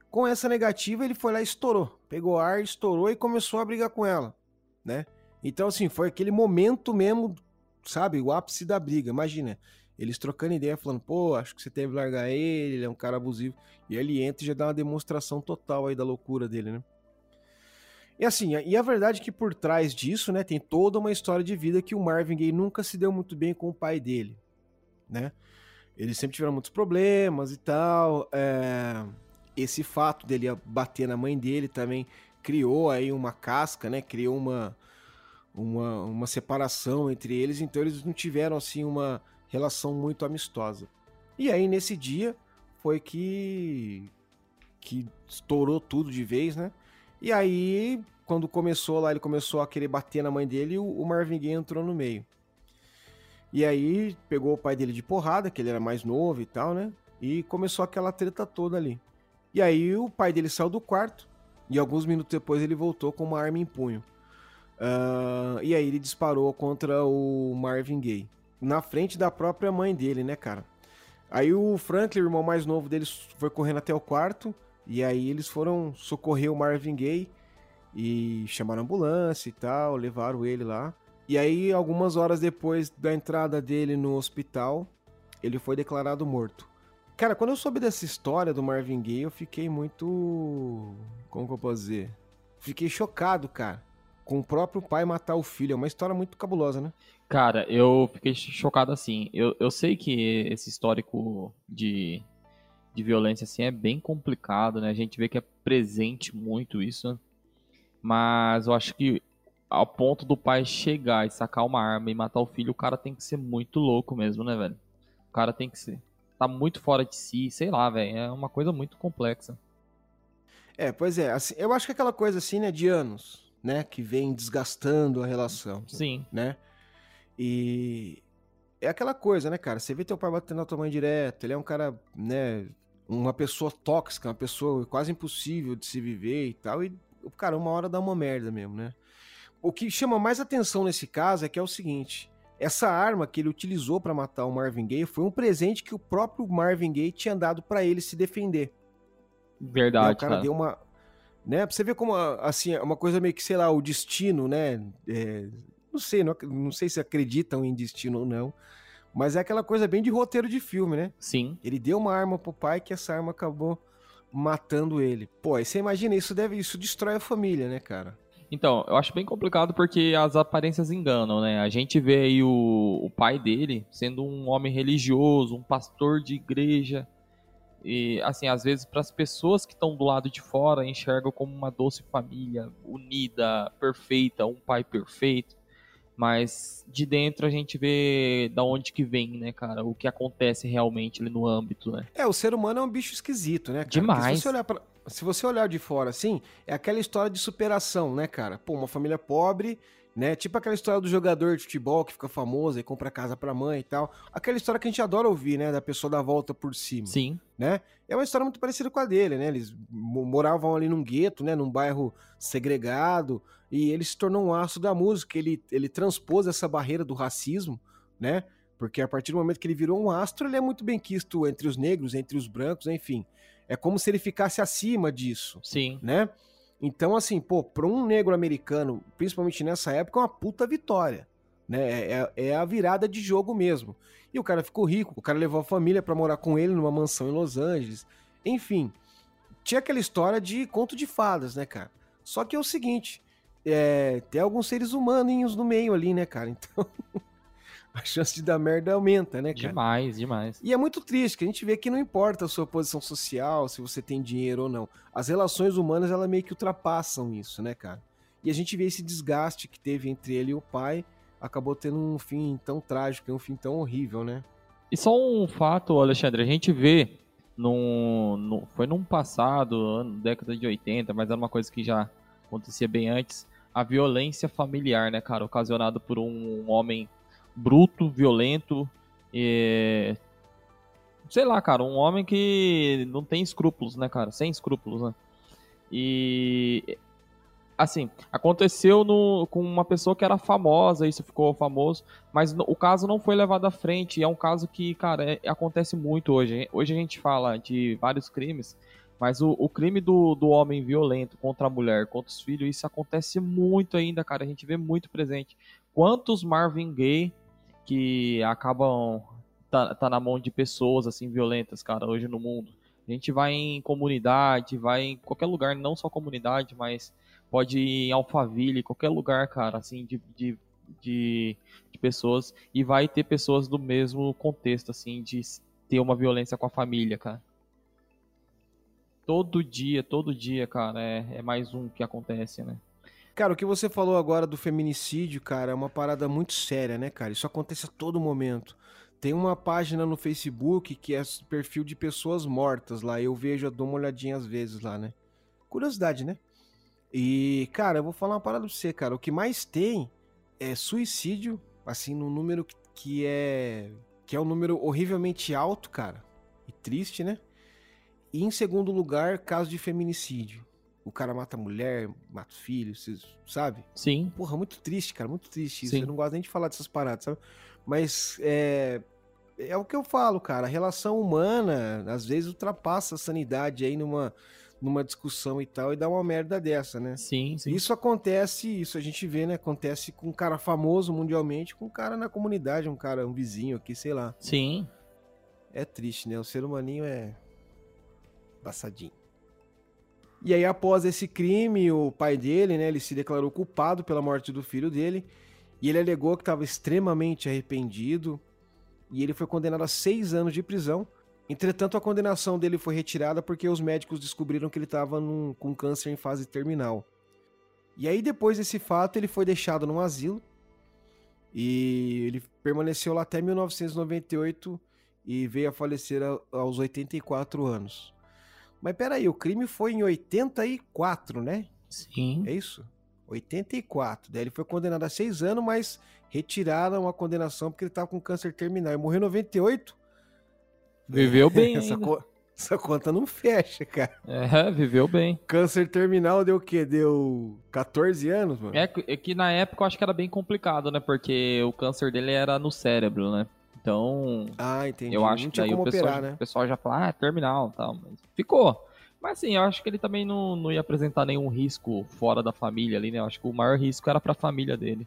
Com essa negativa, ele foi lá e estourou. Pegou ar, estourou e começou a brigar com ela, né? Então, assim, foi aquele momento mesmo, sabe? O ápice da briga. Imagina, eles trocando ideia, falando, pô, acho que você deve largar ele, ele é um cara abusivo. E ele entra e já dá uma demonstração total aí da loucura dele, né? E assim, e a verdade é que por trás disso, né, tem toda uma história de vida que o Marvin Gaye nunca se deu muito bem com o pai dele, né? Eles sempre tiveram muitos problemas e tal. É... Esse fato dele bater na mãe dele também criou aí uma casca, né? Criou uma, uma, uma separação entre eles. Então eles não tiveram assim uma relação muito amistosa. E aí, nesse dia, foi que. que estourou tudo de vez, né? E aí, quando começou lá, ele começou a querer bater na mãe dele, o Marvin Gaye entrou no meio. E aí pegou o pai dele de porrada, que ele era mais novo e tal, né? E começou aquela treta toda ali. E aí o pai dele saiu do quarto e alguns minutos depois ele voltou com uma arma em punho. Uh, e aí ele disparou contra o Marvin Gaye. Na frente da própria mãe dele, né, cara? Aí o Franklin, o irmão mais novo deles, foi correndo até o quarto. E aí eles foram socorrer o Marvin Gaye e chamaram a ambulância e tal, levaram ele lá. E aí, algumas horas depois da entrada dele no hospital, ele foi declarado morto. Cara, quando eu soube dessa história do Marvin Gaye, eu fiquei muito. Como que eu posso dizer? Fiquei chocado, cara. Com o próprio pai matar o filho. É uma história muito cabulosa, né? Cara, eu fiquei chocado assim. Eu, eu sei que esse histórico de, de violência assim é bem complicado, né? A gente vê que é presente muito isso, né? Mas eu acho que ao ponto do pai chegar e sacar uma arma e matar o filho, o cara tem que ser muito louco mesmo, né, velho? O cara tem que ser. Tá muito fora de si, sei lá, velho. É uma coisa muito complexa. É, pois é. Assim, eu acho que é aquela coisa assim, né, de anos, né, que vem desgastando a relação. Sim. Né? E é aquela coisa, né, cara? Você vê teu pai batendo na tua mãe direto, ele é um cara, né, uma pessoa tóxica, uma pessoa quase impossível de se viver e tal, e, cara, uma hora dá uma merda mesmo, né? o que chama mais atenção nesse caso é que é o seguinte: essa arma que ele utilizou para matar o Marvin Gaye foi um presente que o próprio Marvin Gaye tinha dado para ele se defender. Verdade. E o cara, cara, deu uma. Né, pra você ver como, assim, é uma coisa meio que, sei lá, o destino, né? É, não sei, não, não sei se acreditam em destino ou não. Mas é aquela coisa bem de roteiro de filme, né? Sim. Ele deu uma arma pro pai que essa arma acabou matando ele. Pô, aí você imagina, isso deve. Isso destrói a família, né, cara? Então, eu acho bem complicado porque as aparências enganam, né? A gente vê aí o, o pai dele sendo um homem religioso, um pastor de igreja. E, assim, às vezes, para as pessoas que estão do lado de fora, enxergam como uma doce família, unida, perfeita, um pai perfeito. Mas de dentro a gente vê da onde que vem, né, cara? O que acontece realmente ali no âmbito, né? É, o ser humano é um bicho esquisito, né, cara? Demais. se você olhar pra, se você olhar de fora assim, é aquela história de superação, né, cara? Pô, uma família pobre, né? Tipo aquela história do jogador de futebol que fica famoso e compra casa pra mãe e tal. Aquela história que a gente adora ouvir, né? Da pessoa dar volta por cima. Sim. Né? É uma história muito parecida com a dele, né? Eles moravam ali num gueto, né? Num bairro segregado. E ele se tornou um aço da música. Ele, ele transpôs essa barreira do racismo, né? Porque a partir do momento que ele virou um astro, ele é muito bem quisto entre os negros, entre os brancos, enfim. É como se ele ficasse acima disso. Sim. Né? Então, assim, pô, para um negro americano, principalmente nessa época, é uma puta vitória. Né? É, é, é a virada de jogo mesmo. E o cara ficou rico, o cara levou a família para morar com ele numa mansão em Los Angeles. Enfim, tinha aquela história de conto de fadas, né, cara? Só que é o seguinte, é, tem alguns seres humanos no meio ali, né, cara? Então, a chance de dar merda aumenta, né, cara? Demais, demais. E é muito triste, que a gente vê que não importa a sua posição social, se você tem dinheiro ou não. As relações humanas, elas meio que ultrapassam isso, né, cara? E a gente vê esse desgaste que teve entre ele e o pai, acabou tendo um fim tão trágico, um fim tão horrível, né? E só um fato, Alexandre, a gente vê num, num, foi num passado, década de 80, mas era uma coisa que já acontecia bem antes, a violência familiar, né, cara, ocasionada por um homem bruto, violento, e... sei lá, cara, um homem que não tem escrúpulos, né, cara, sem escrúpulos, né? E assim, aconteceu no, com uma pessoa que era famosa, isso ficou famoso, mas o caso não foi levado à frente, é um caso que, cara, é, acontece muito hoje. Hoje a gente fala de vários crimes, mas o, o crime do, do homem violento contra a mulher, contra os filhos, isso acontece muito ainda, cara, a gente vê muito presente. Quantos Marvin Gaye que acabam tá, tá na mão de pessoas assim violentas, cara, hoje no mundo. A gente vai em comunidade, vai em qualquer lugar, não só comunidade, mas pode ir em Alphaville, qualquer lugar, cara, assim, de, de, de, de, pessoas, e vai ter pessoas do mesmo contexto, assim, de ter uma violência com a família, cara. Todo dia, todo dia, cara, é, é mais um que acontece, né? Cara, o que você falou agora do feminicídio, cara, é uma parada muito séria, né, cara? Isso acontece a todo momento. Tem uma página no Facebook que é perfil de pessoas mortas lá. Eu vejo, eu dou uma olhadinha às vezes lá, né? Curiosidade, né? E, cara, eu vou falar uma parada pra você, cara. O que mais tem é suicídio, assim, no número que é. que é um número horrivelmente alto, cara. E triste, né? E em segundo lugar, caso de feminicídio. O cara mata a mulher, mata os filhos, sabe? Sim. Porra, muito triste, cara, muito triste isso. Sim. Eu não gosto nem de falar dessas paradas, sabe? Mas é, é o que eu falo, cara. A relação humana, às vezes, ultrapassa a sanidade aí numa, numa discussão e tal, e dá uma merda dessa, né? Sim, sim. Isso acontece, isso a gente vê, né? Acontece com um cara famoso mundialmente, com um cara na comunidade, um cara, um vizinho aqui, sei lá. Sim. É triste, né? O ser humaninho é. passadinho. E aí, após esse crime, o pai dele, né? Ele se declarou culpado pela morte do filho dele. E ele alegou que estava extremamente arrependido. E ele foi condenado a seis anos de prisão. Entretanto, a condenação dele foi retirada porque os médicos descobriram que ele estava com câncer em fase terminal. E aí, depois desse fato, ele foi deixado num asilo. E ele permaneceu lá até 1998 e veio a falecer aos 84 anos. Mas peraí, o crime foi em 84, né? Sim. É isso? 84. Daí ele foi condenado a seis anos, mas retiraram a condenação porque ele estava com câncer terminal. Ele morreu em 98. Viveu bem essa, ainda. co essa conta não fecha, cara. É, viveu bem. Câncer terminal deu o quê? Deu 14 anos, mano? É, que- é que na época eu acho que era bem complicado, né? Porque o câncer dele era no cérebro, né? Então, Ah, entendi. eu acho que daí como o pessoal, operar, né? o pessoal já fala, ah, é terminal e tal. Mas ficou. Mas assim, eu acho que ele também não, não ia apresentar nenhum risco fora da família ali, né? Eu acho que o maior risco era pra família dele.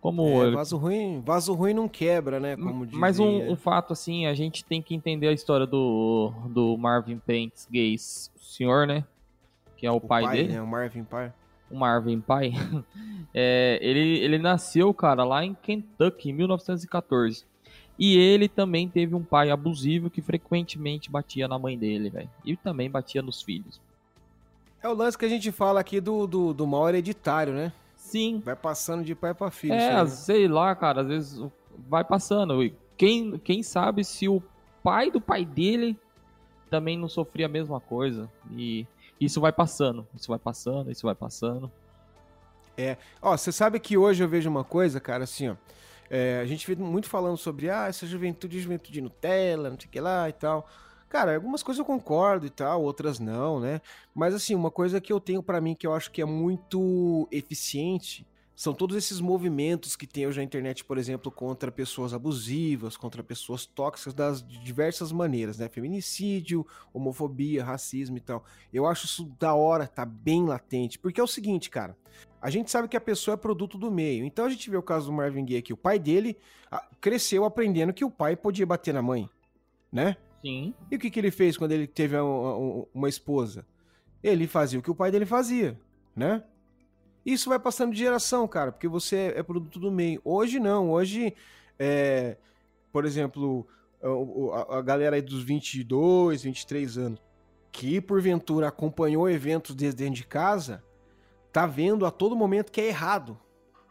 Como É, vaso ruim, vaso ruim não quebra, né? Como Mas um, dizia. um fato, assim, a gente tem que entender a história do, do Marvin Pence Gays, o senhor, né? Que é o, o pai, dele, né? O Marvin pai. o Marvin pai. É, ele, ele nasceu, cara, lá em Kentucky, em 1914. E ele também teve um pai abusivo que frequentemente batia na mãe dele, velho. E também batia nos filhos. É o lance que a gente fala aqui do, do, do mal hereditário, né? Sim, Vai passando de pai pra filho. É, né? sei lá, cara, às vezes vai passando. E Quem, quem sabe se o pai do pai dele também não sofria a mesma coisa. E isso vai passando, isso vai passando, isso vai passando. Ó, você sabe que hoje eu vejo uma coisa, cara, assim, ó. É, a gente vê muito falando sobre, ah, essa juventude, juventude Nutella, não sei o que lá e tal. Cara, algumas coisas eu concordo e tal, outras não, né? Mas, assim, uma coisa que eu tenho pra mim que eu acho que é muito eficiente são todos esses movimentos que tem hoje na internet, por exemplo, contra pessoas abusivas, contra pessoas tóxicas das diversas maneiras, né? Feminicídio, homofobia, racismo e tal. Eu acho isso da hora, tá bem latente. Porque é o seguinte, cara. A gente sabe que a pessoa é produto do meio. Então a gente vê o caso do Marvin Gaye aqui. O pai dele cresceu aprendendo que o pai podia bater na mãe, né? Sim, E o que, que ele fez quando ele teve a- a- uma esposa? Ele fazia o que o pai dele fazia, né? Isso vai passando de geração, cara, porque você é produto do meio. Hoje não, hoje, é, por exemplo, a, a galera aí dos 22, 23 anos, que porventura acompanhou eventos desde dentro de casa, tá vendo a todo momento que é errado,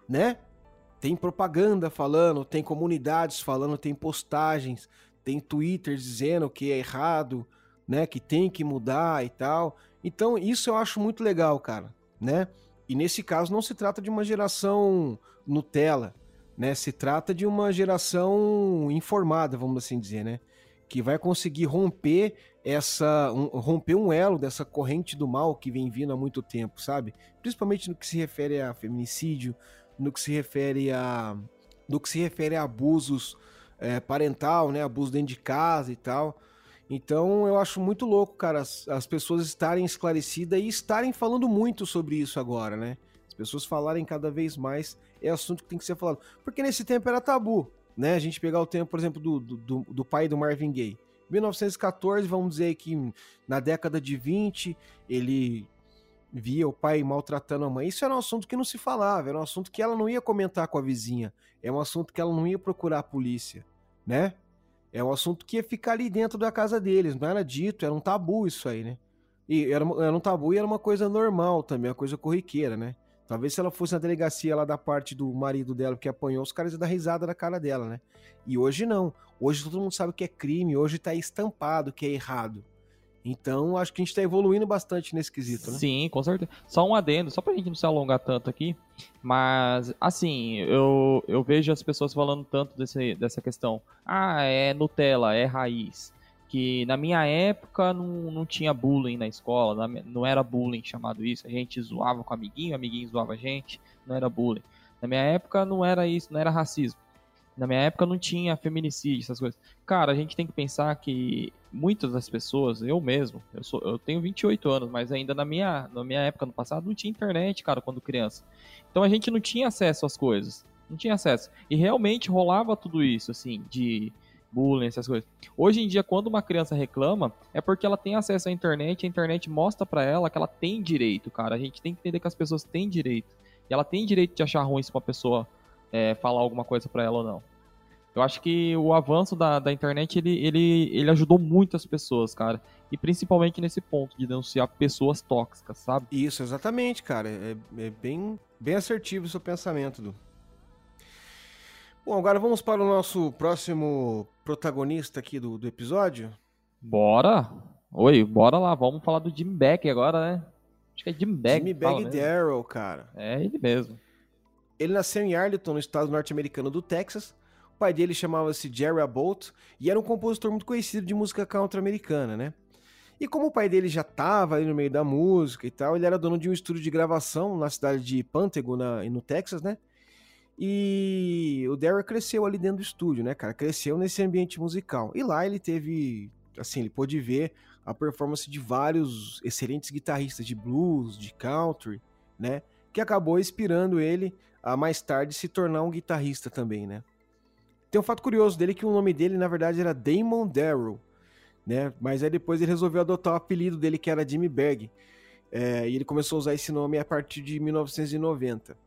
né? Tem propaganda falando, tem comunidades falando, tem postagens, tem Twitter dizendo que é errado, né? Que tem que mudar e tal. Então, isso eu acho muito legal, cara, né? E nesse caso não se trata de uma geração Nutella, né? Se trata de uma geração informada, vamos assim dizer, né? Que vai conseguir romper essa um- romper um elo dessa corrente do mal que vem vindo há muito tempo, sabe? Principalmente no que se refere a feminicídio, no que se refere a no que se refere a abusos é, parental, né? Abuso dentro de casa e tal. Então eu acho muito louco, cara, as, as pessoas estarem esclarecidas e estarem falando muito sobre isso agora, né? As pessoas falarem cada vez mais é assunto que tem que ser falado. Porque nesse tempo era tabu, né? A gente pegar o tempo, por exemplo, do, do, do- pai do Marvin Gaye. 1914, vamos dizer que na década de 20, ele via o pai maltratando a mãe. Isso era um assunto que não se falava, era um assunto que ela não ia comentar com a vizinha, é um assunto que ela não ia procurar a polícia, né? É um assunto que ia ficar ali dentro da casa deles, não era dito, era um tabu isso aí, né? E era, era um tabu e era uma coisa normal também, uma coisa corriqueira, né? Talvez se ela fosse na delegacia lá da parte do marido dela que apanhou, os caras iam dar risada na cara dela, né? E hoje não. Hoje todo mundo sabe que é crime, hoje tá estampado que é errado. Então, acho que a gente tá evoluindo bastante nesse quesito, né? Sim, com certeza. Só um adendo, só pra gente não se alongar tanto aqui, mas, assim, eu, eu vejo as pessoas falando tanto desse, dessa questão. Ah, é Nutella, é raiz. Que na minha época não, não tinha bullying na escola, não era bullying chamado isso. A gente zoava com amiguinho, amiguinho zoava a gente, não era bullying. Na minha época não era isso, não era racismo. Na minha época não tinha feminicídio, essas coisas. Cara, a gente tem que pensar que muitas das pessoas, eu mesmo, eu, sou, eu tenho 28 anos, mas ainda na minha, na minha época, no passado, não tinha internet, cara, quando criança. Então a gente não tinha acesso às coisas. Não tinha acesso. E realmente rolava tudo isso, assim, de bullying, essas coisas. Hoje em dia, quando uma criança reclama, é porque ela tem acesso à internet, a internet mostra para ela que ela tem direito, cara. A gente tem que entender que as pessoas têm direito. E ela tem direito de achar ruim se uma pessoa é, falar alguma coisa para ela ou não. Eu acho que o avanço da, da internet, ele, ele, ele ajudou muitas pessoas, cara. E principalmente nesse ponto de denunciar pessoas tóxicas, sabe? Isso, exatamente, cara. É, é bem, bem assertivo o seu pensamento, Du. Bom, agora vamos para o nosso próximo protagonista aqui do, do episódio. Bora! Oi, bora lá. Vamos falar do Jim Beck agora, né? Acho que é Jim Beck. Jimmy Beck Darrell, cara. É ele mesmo. Ele nasceu em Arlington, no estado norte-americano do Texas. Pai dele chamava-se Jerry Abbott e era um compositor muito conhecido de música country americana, né? E como o pai dele já estava ali no meio da música e tal, ele era dono de um estúdio de gravação na cidade de Pantego, na, no Texas, né? E o Darryl cresceu ali dentro do estúdio, né, cara? Cresceu nesse ambiente musical. E lá ele teve, assim, ele pôde ver a performance de vários excelentes guitarristas de blues, de country, né? Que acabou inspirando ele a mais tarde se tornar um guitarrista também, né? Tem um fato curioso dele que o nome dele na verdade era Damon Darrell, né? Mas aí depois ele resolveu adotar o apelido dele que era Jimmy Berg. É, e ele começou a usar esse nome a partir de 1990.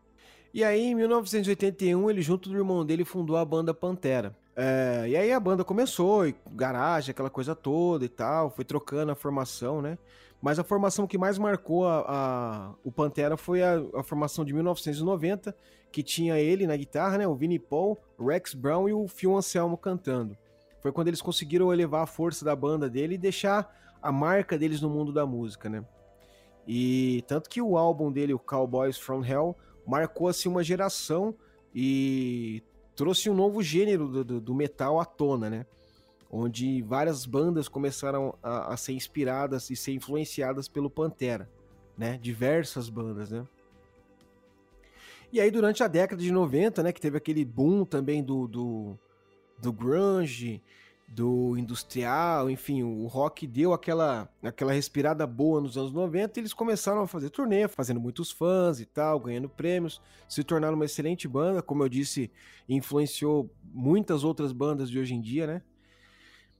E aí, em 1981, ele, junto do irmão dele, fundou a banda Pantera. É, e aí a banda começou, e garagem, aquela coisa toda e tal, foi trocando a formação, né? Mas a formação que mais marcou a, a o Pantera foi a, a, formação de 1990, que tinha ele na guitarra, né? O Vinnie Paul, Rex Brown e o Phil Anselmo cantando. Foi quando eles conseguiram elevar a força da banda dele e deixar a marca deles no mundo da música, né? E tanto que o álbum dele, o Cowboys from Hell, marcou assim uma geração e trouxe um novo gênero do, do, do metal à tona, né? Onde várias bandas começaram a, a, ser inspiradas e ser influenciadas pelo Pantera, né? Diversas bandas, né? E aí durante a década de 90, né, que teve aquele boom também do, do, do grunge, do industrial, enfim, o rock deu aquela, aquela respirada boa nos anos 90 e eles começaram a fazer turnê, fazendo muitos fãs e tal, ganhando prêmios, se tornaram uma excelente banda, como eu disse, influenciou muitas outras bandas de hoje em dia, né?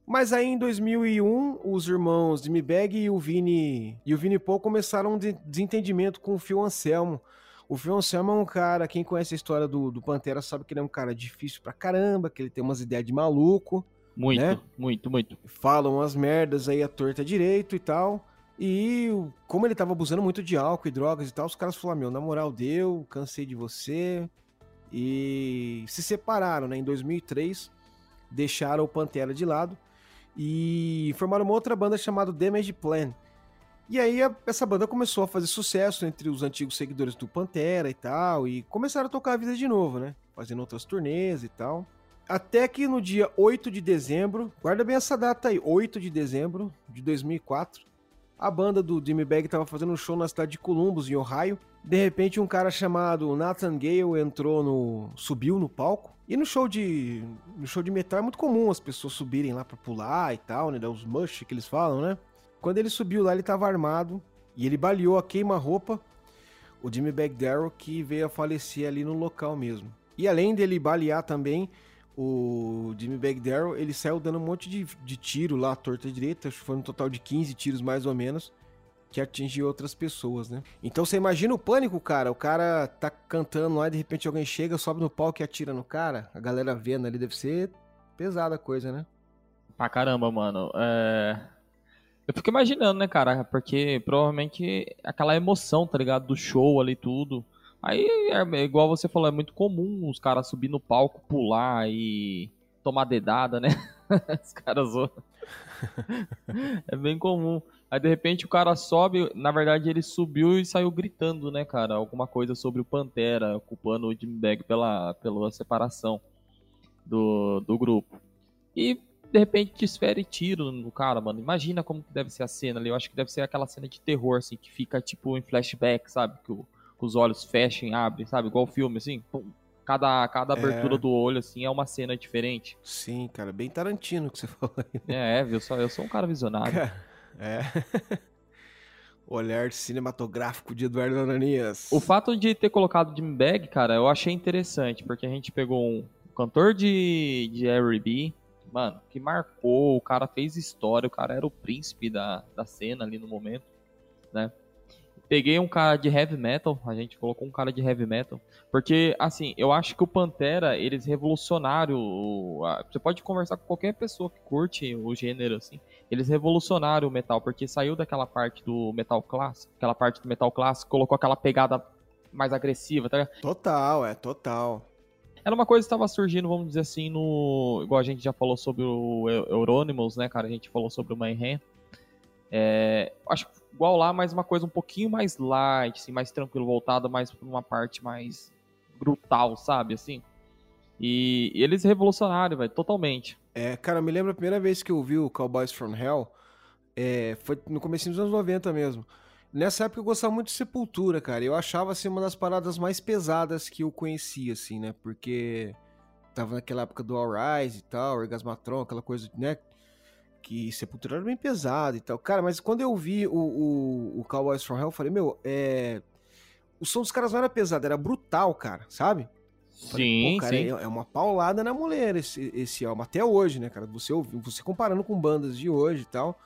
Mas aí em 2001, os irmãos Jimmy Bag e o Vini e o Vini Paul começaram um desentendimento com o Phil Anselmo. O Phil Anselmo é um cara, quem conhece a história do, do Pantera sabe que ele é um cara difícil pra caramba, que ele tem umas ideias de maluco. Muito, né? muito, muito. Falam umas merdas aí a torta direito e tal. E como ele tava abusando muito de álcool e drogas e tal, os caras falaram: Meu, na moral, deu, cansei de você. E se separaram, né? Em 2003, deixaram o Pantera de lado e formaram uma outra banda chamada Damage Plan. E aí a, essa banda começou a fazer sucesso entre os antigos seguidores do Pantera e tal, e começaram a tocar a vida de novo, né? Fazendo outras turnês e tal. Até que no dia 8 de dezembro, guarda bem essa data aí, 8 de dezembro de 2004, a banda do Jimmy estava fazendo um show na cidade de Columbus, em Ohio. De repente, um cara chamado Nathan Gale entrou no. subiu no palco e no show de no show de metal é muito comum as pessoas subirem lá para pular e tal, né, os mush que eles falam, né? Quando ele subiu lá, ele tava armado e ele baleou a queima-roupa o Jimmy Bagdarrow que veio a falecer ali no local mesmo. E além dele balear também o Jimmy Bagdarrow, ele saiu dando um monte de, de tiro lá, torta direita, foi um total de 15 tiros mais ou menos que atinge outras pessoas, né? Então você imagina o pânico, cara. O cara tá cantando lá e de repente alguém chega, sobe no palco e atira no cara. A galera vendo ali deve ser pesada a coisa, né? Pra caramba, mano. É... Eu fico imaginando, né, cara? Porque provavelmente aquela emoção, tá ligado? Do show ali tudo. Aí, é, igual você falou, é muito comum os caras subir no palco, pular e tomar dedada, né? os caras é bem comum. Aí de repente o cara sobe, na verdade ele subiu e saiu gritando, né, cara? Alguma coisa sobre o Pantera, culpando o Jim Bag pela, pela separação do, do grupo. E de repente desfere tiro no cara, mano. Imagina como que deve ser a cena ali. Eu acho que deve ser aquela cena de terror, assim, que fica tipo em flashback, sabe? Que, o, que os olhos fecham e abrem, sabe? Igual o filme, assim. Pum. Cada, cada abertura é... do olho, assim, é uma cena diferente. Sim, cara, bem Tarantino que você falou aí. Né? É, viu? Só, eu sou um cara visionário. Cara, é. Olhar cinematográfico de Eduardo Ananias. O fato de ter colocado Jim Bag, cara, eu achei interessante, porque a gente pegou um cantor de, de R&B, mano, que marcou, o cara fez história, o cara era o príncipe da, da cena ali no momento, né? Peguei um cara de heavy metal, a gente colocou um cara de heavy metal, porque, assim, eu acho que o Pantera, eles revolucionaram, você pode conversar com qualquer pessoa que curte o gênero, assim, eles revolucionaram o metal, porque saiu daquela parte do metal clássico, aquela parte do metal clássico, colocou aquela pegada mais agressiva, tá Total, é, total. Era uma coisa que estava surgindo, vamos dizer assim, no. Igual a gente já falou sobre o Euronymous, né, cara? A gente falou sobre o Mayhem. É, acho igual lá, mas uma coisa um pouquinho mais light, assim, mais tranquilo, voltada mais para uma parte mais brutal, sabe? Assim. E, eles revolucionaram, velho, totalmente. É, cara, me lembro a primeira vez que eu vi o Cowboys from Hell, é, foi no começo dos anos 90 mesmo. Nessa época eu gostava muito de Sepultura, cara. Eu achava, assim, uma das paradas mais pesadas que eu conhecia, assim, né? Porque tava naquela época do All Rise e tal, Orgasmatron, aquela coisa, né? Que Sepultura era bem pesado e tal. Cara, mas quando eu vi o, o, o Cowboys from Hell, eu falei, meu, é... O som dos caras não era pesado, era brutal, cara, sabe? Falei, sim, cara, sim. É, é, uma paulada na mulher esse, esse álbum, até hoje, né, cara? Você, você comparando com bandas de hoje e tal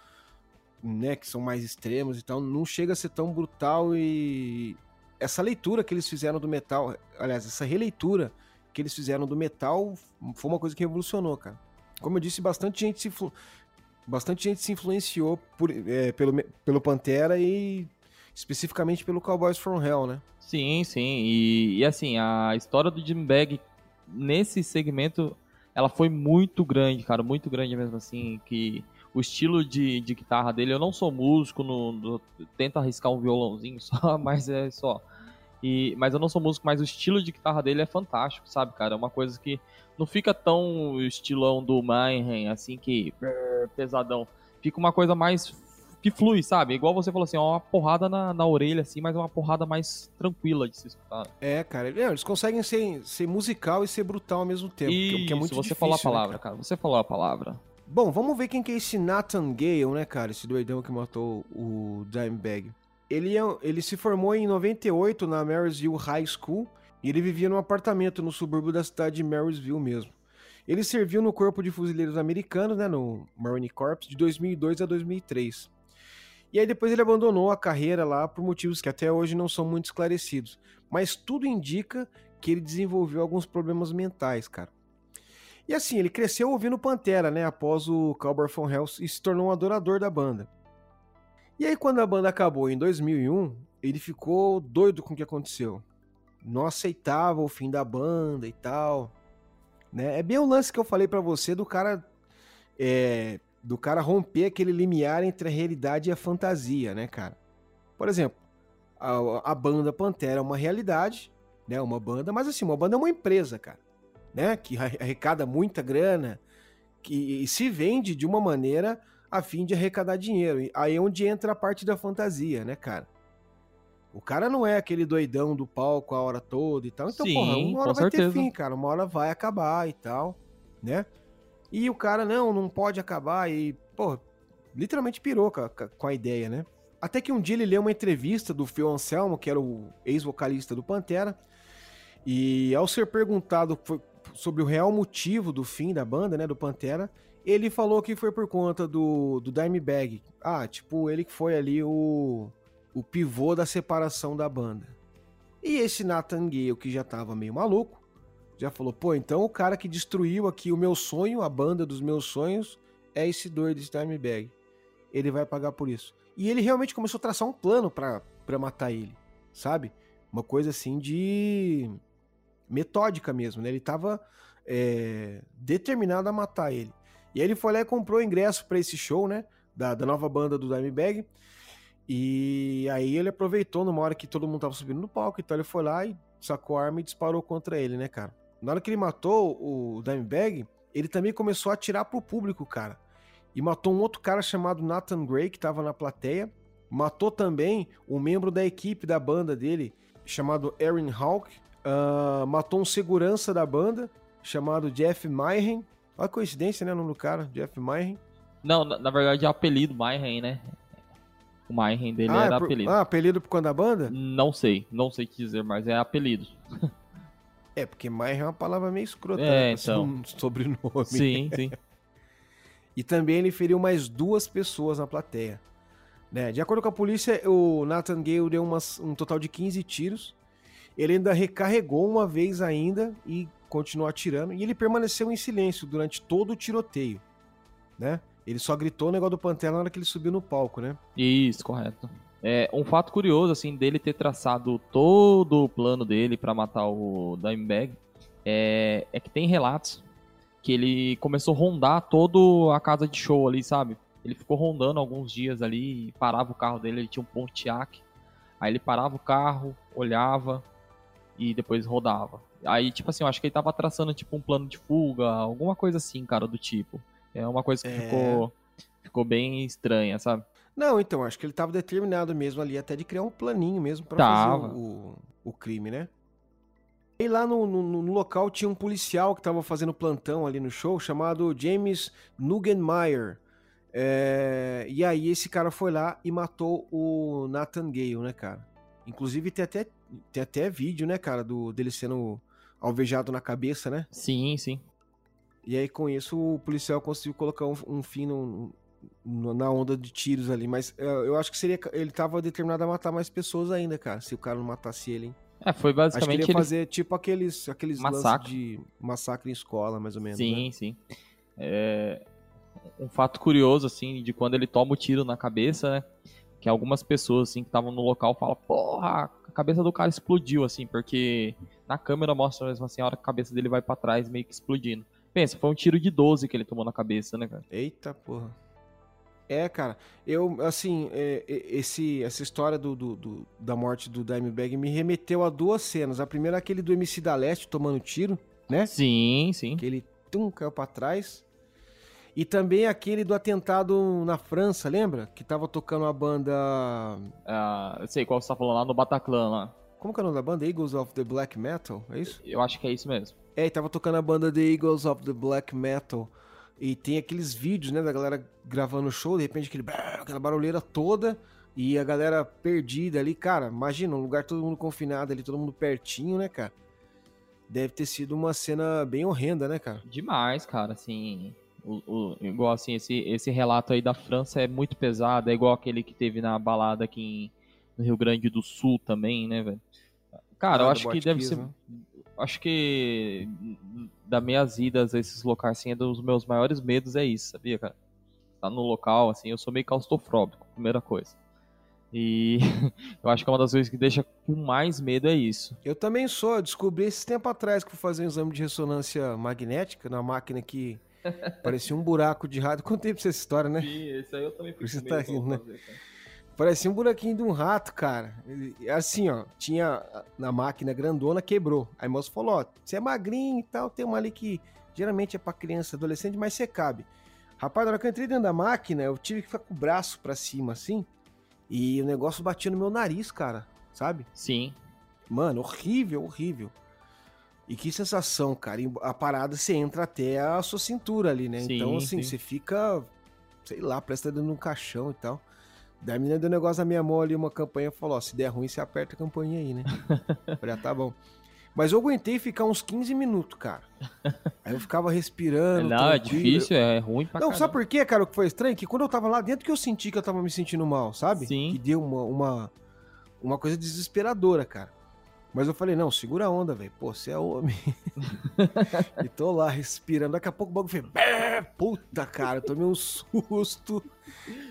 né, que são mais extremos e tal, não chega a ser tão brutal e essa leitura que eles fizeram do metal, aliás, essa releitura que eles fizeram do metal foi uma coisa que revolucionou, cara. Como eu disse, bastante gente se, bastante gente se influenciou por, é, pelo, pelo Pantera e especificamente pelo Cowboys from Hell, né? Sim, sim. E, e assim, a história do Jim Bag nesse segmento, ela foi muito grande, cara, muito grande mesmo assim, que o estilo de, de guitarra dele. Eu não sou músico, no, no, tento arriscar um violãozinho só, mas é só. E, mas eu não sou músico, mas o estilo de guitarra dele é fantástico, sabe, cara? É uma coisa que não fica tão estilão do Mayhem, assim, que pesadão. Fica uma coisa mais que flui, sabe? Igual você falou assim, ó, uma porrada na, na orelha, assim, mas é uma porrada mais tranquila de se escutar. É, cara, eles conseguem ser, ser musical e ser brutal ao mesmo tempo. Isso, que é muito você difícil, falou a né, palavra, né, cara? cara? Você falou a palavra. Bom, vamos ver quem que é esse Nathan Gale, né, cara? Esse doidão que matou o Dimebag. Ele, é, ele se formou em 98 na Marysville High School e ele vivia num apartamento no subúrbio da cidade de Marysville mesmo. Ele serviu no Corpo de Fuzileiros Americanos, né, no Marine Corps, de 2002 a 2003. E aí depois ele abandonou a carreira lá por motivos que até hoje não são muito esclarecidos. Mas tudo indica que ele desenvolveu alguns problemas mentais, cara. E assim, ele cresceu ouvindo Pantera, né? Após o Cowboy von Hell e se tornou um adorador da banda. E aí, quando a banda acabou em 2001, ele ficou doido com o que aconteceu. Não aceitava o fim da banda e tal. Né? É bem o lance que eu falei para você do cara. É, do cara romper aquele limiar entre a realidade e a fantasia, né, cara? Por exemplo, a, a banda Pantera é uma realidade, né? Uma banda, mas assim, uma banda é uma empresa, cara né? Que arrecada muita grana que, e se vende de uma maneira a fim de arrecadar dinheiro. Aí é onde entra a parte da fantasia, né, cara? O cara não é aquele doidão do palco a hora toda e tal. Então, Sim, porra, uma hora vai certeza. ter fim, cara. Uma hora vai acabar e tal, né? E o cara, não, não pode acabar e, pô, literalmente pirou com a, ideia, né? Até que um dia ele leu uma entrevista do Phil Anselmo, que era o ex-vocalista do Pantera, e ao ser perguntado sobre o real motivo do fim da banda, né, do Pantera, ele falou que foi por conta do, do Dimebag. Ah, tipo, ele que foi ali o, o pivô da separação da banda. E esse Nathan Gale, que já tava meio maluco, já falou, pô, então o cara que destruiu aqui o meu sonho, a banda dos meus sonhos, é esse doido de Dimebag. Ele vai pagar por isso. E ele realmente começou a traçar um plano para matar ele, sabe? Uma coisa assim de metódica mesmo, né? Ele tava é, determinado a matar ele. E aí ele foi lá e comprou o ingresso para esse show, né? Da, da nova banda do Dimebag. E aí ele aproveitou numa hora que todo mundo tava subindo no palco, então ele foi lá e sacou a arma e disparou contra ele, né, cara? Na hora que ele matou o Dimebag, ele também começou a atirar pro público, cara. E matou um outro cara chamado Nathan Gray, que tava na plateia. Matou também um membro da equipe da banda dele, chamado Aaron Hawk. Uh, matou um segurança da banda, chamado Jeff Mayhem. Olha a coincidência, né, o nome do cara, Jeff Mayhem. Não, na, na verdade é o apelido Mayhem, né? O Mayhem dele ah, era é por, apelido. Ah, apelido por conta da banda? Não sei, não sei te dizer, mas é apelido. É, porque Mayhem é uma palavra meio escrota, é, né? então. Um sobrenome. Sim, sim. e também ele feriu mais duas pessoas na plateia. Né? De acordo com a polícia, o Nathan Gale deu umas, um total de 15 tiros. Ele ainda recarregou uma vez ainda e continuou atirando. E ele permaneceu em silêncio durante todo o tiroteio. Né? Ele só gritou o negócio do Pantera na hora que ele subiu no palco, né? Isso, correto. É, um fato curioso, assim, dele ter traçado todo o plano dele para matar o Dimebag é, é que tem relatos que ele começou a rondar toda a casa de show ali, sabe? Ele ficou rondando alguns dias ali, parava o carro dele, ele tinha um Pontiac. Aí ele parava o carro, olhava e depois rodava. Aí, tipo assim, eu acho que ele tava traçando tipo um plano de fuga, alguma coisa assim, cara, do tipo. É uma coisa que é... ficou, ficou bem estranha, sabe? Não, então, acho que ele estava determinado mesmo ali, até de criar um planinho mesmo para fazer o, o, crime, né? E lá no, no, no, local tinha um policial que estava fazendo plantão ali no show, chamado James Nugenmeyer. É... E aí esse cara foi lá e matou o Nathan Gale, né, cara? Inclusive tem até, tem até vídeo, né, cara, do, dele sendo alvejado na cabeça, né? Sim, sim. E aí, com isso, o policial conseguiu colocar um, um fim no, no, na onda de tiros ali. Mas eu, eu acho que seria. Ele tava determinado a matar mais pessoas ainda, cara. Se o cara não matasse ele, hein? É, foi basicamente. Acho que ele ia fazer tipo aqueles, aqueles massacre. de massacre em escola, mais ou menos. Sim, né? sim. É... Um fato curioso, assim, de quando ele toma o tiro na cabeça, né? Que algumas pessoas, assim, que estavam no local falam, porra, a cabeça do cara explodiu, assim, porque na câmera mostra mesmo assim, a hora que a cabeça dele vai para trás, meio que explodindo. Pensa, foi um tiro de 12 que ele tomou na cabeça, né, cara? Eita porra. É, cara, eu, assim, é, esse, essa história do, do, do, da morte do Dimebag me remeteu a duas cenas. A primeira é aquele do MC da Leste tomando tiro, né? Sim, sim. Que ele, tum, caiu pra trás. E também aquele do atentado na França, lembra? Que tava tocando a banda... Ah, eu sei qual você tá falando, lá no Bataclan, lá. Como que é o nome da banda? Eagles of the Black Metal, é isso? Eu acho que é isso mesmo. É, tava tocando a banda The Eagles of the Black Metal. E tem aqueles vídeos, né, da galera gravando o show, de repente aquele, aquela barulheira toda e a galera perdida ali. Cara, imagina, um lugar todo mundo confinado ali, todo mundo pertinho, né, cara? Deve ter sido uma cena bem horrenda, né, cara? Demais, cara, assim. O, o, igual assim, esse, esse relato aí da França é muito pesado, é igual aquele que teve na balada aqui em, no Rio Grande do Sul também, né, velho? Cara, ah, eu acho que deve ser. Né? acho que das minhas idas a esses locais, assim, é dos meus maiores medos é isso, sabia, cara? Tá no local, assim, eu sou meio claustrofóbico, primeira coisa. E eu acho que é uma das coisas que deixa com mais medo é isso. Eu também sou, eu descobri esse tempo atrás que fui fazer um exame de ressonância magnética na máquina que parecia um buraco de rádio. Contei pra você essa história, né? Sim, esse aí eu também fui Você tá rindo, né? Fazer, Parecia um buraquinho de um rato, cara. Assim, ó, tinha na máquina grandona, quebrou. Aí o moço falou: ó, você é magrinho e tal, tem uma ali que geralmente é pra criança, adolescente, mas você cabe. Rapaz, na hora que eu entrei dentro da máquina, eu tive que ficar com o braço pra cima, assim, e o negócio batia no meu nariz, cara, sabe? Sim. Mano, horrível, horrível. E que sensação, cara. A parada você entra até a sua cintura ali, né? Sim, então, assim, sim. você fica, sei lá, presta dentro de um caixão e tal. Daí a menina deu um negócio na minha mão ali, uma campanha, falou, ó, se der ruim, você aperta a campanha aí, né? Falei, ah, tá bom. Mas eu aguentei ficar uns 15 minutos, cara. Aí eu ficava respirando. Não, é difícil, é ruim pra Não, caramba. sabe por quê, cara, o que foi estranho? Que quando eu tava lá dentro que eu senti que eu tava me sentindo mal, sabe? Sim. Que deu uma, uma, uma coisa desesperadora, cara. Mas eu falei, não, segura a onda, velho. Pô, você é homem. e tô lá respirando. Daqui a pouco o bagulho fez. Puta, cara, tomei um susto.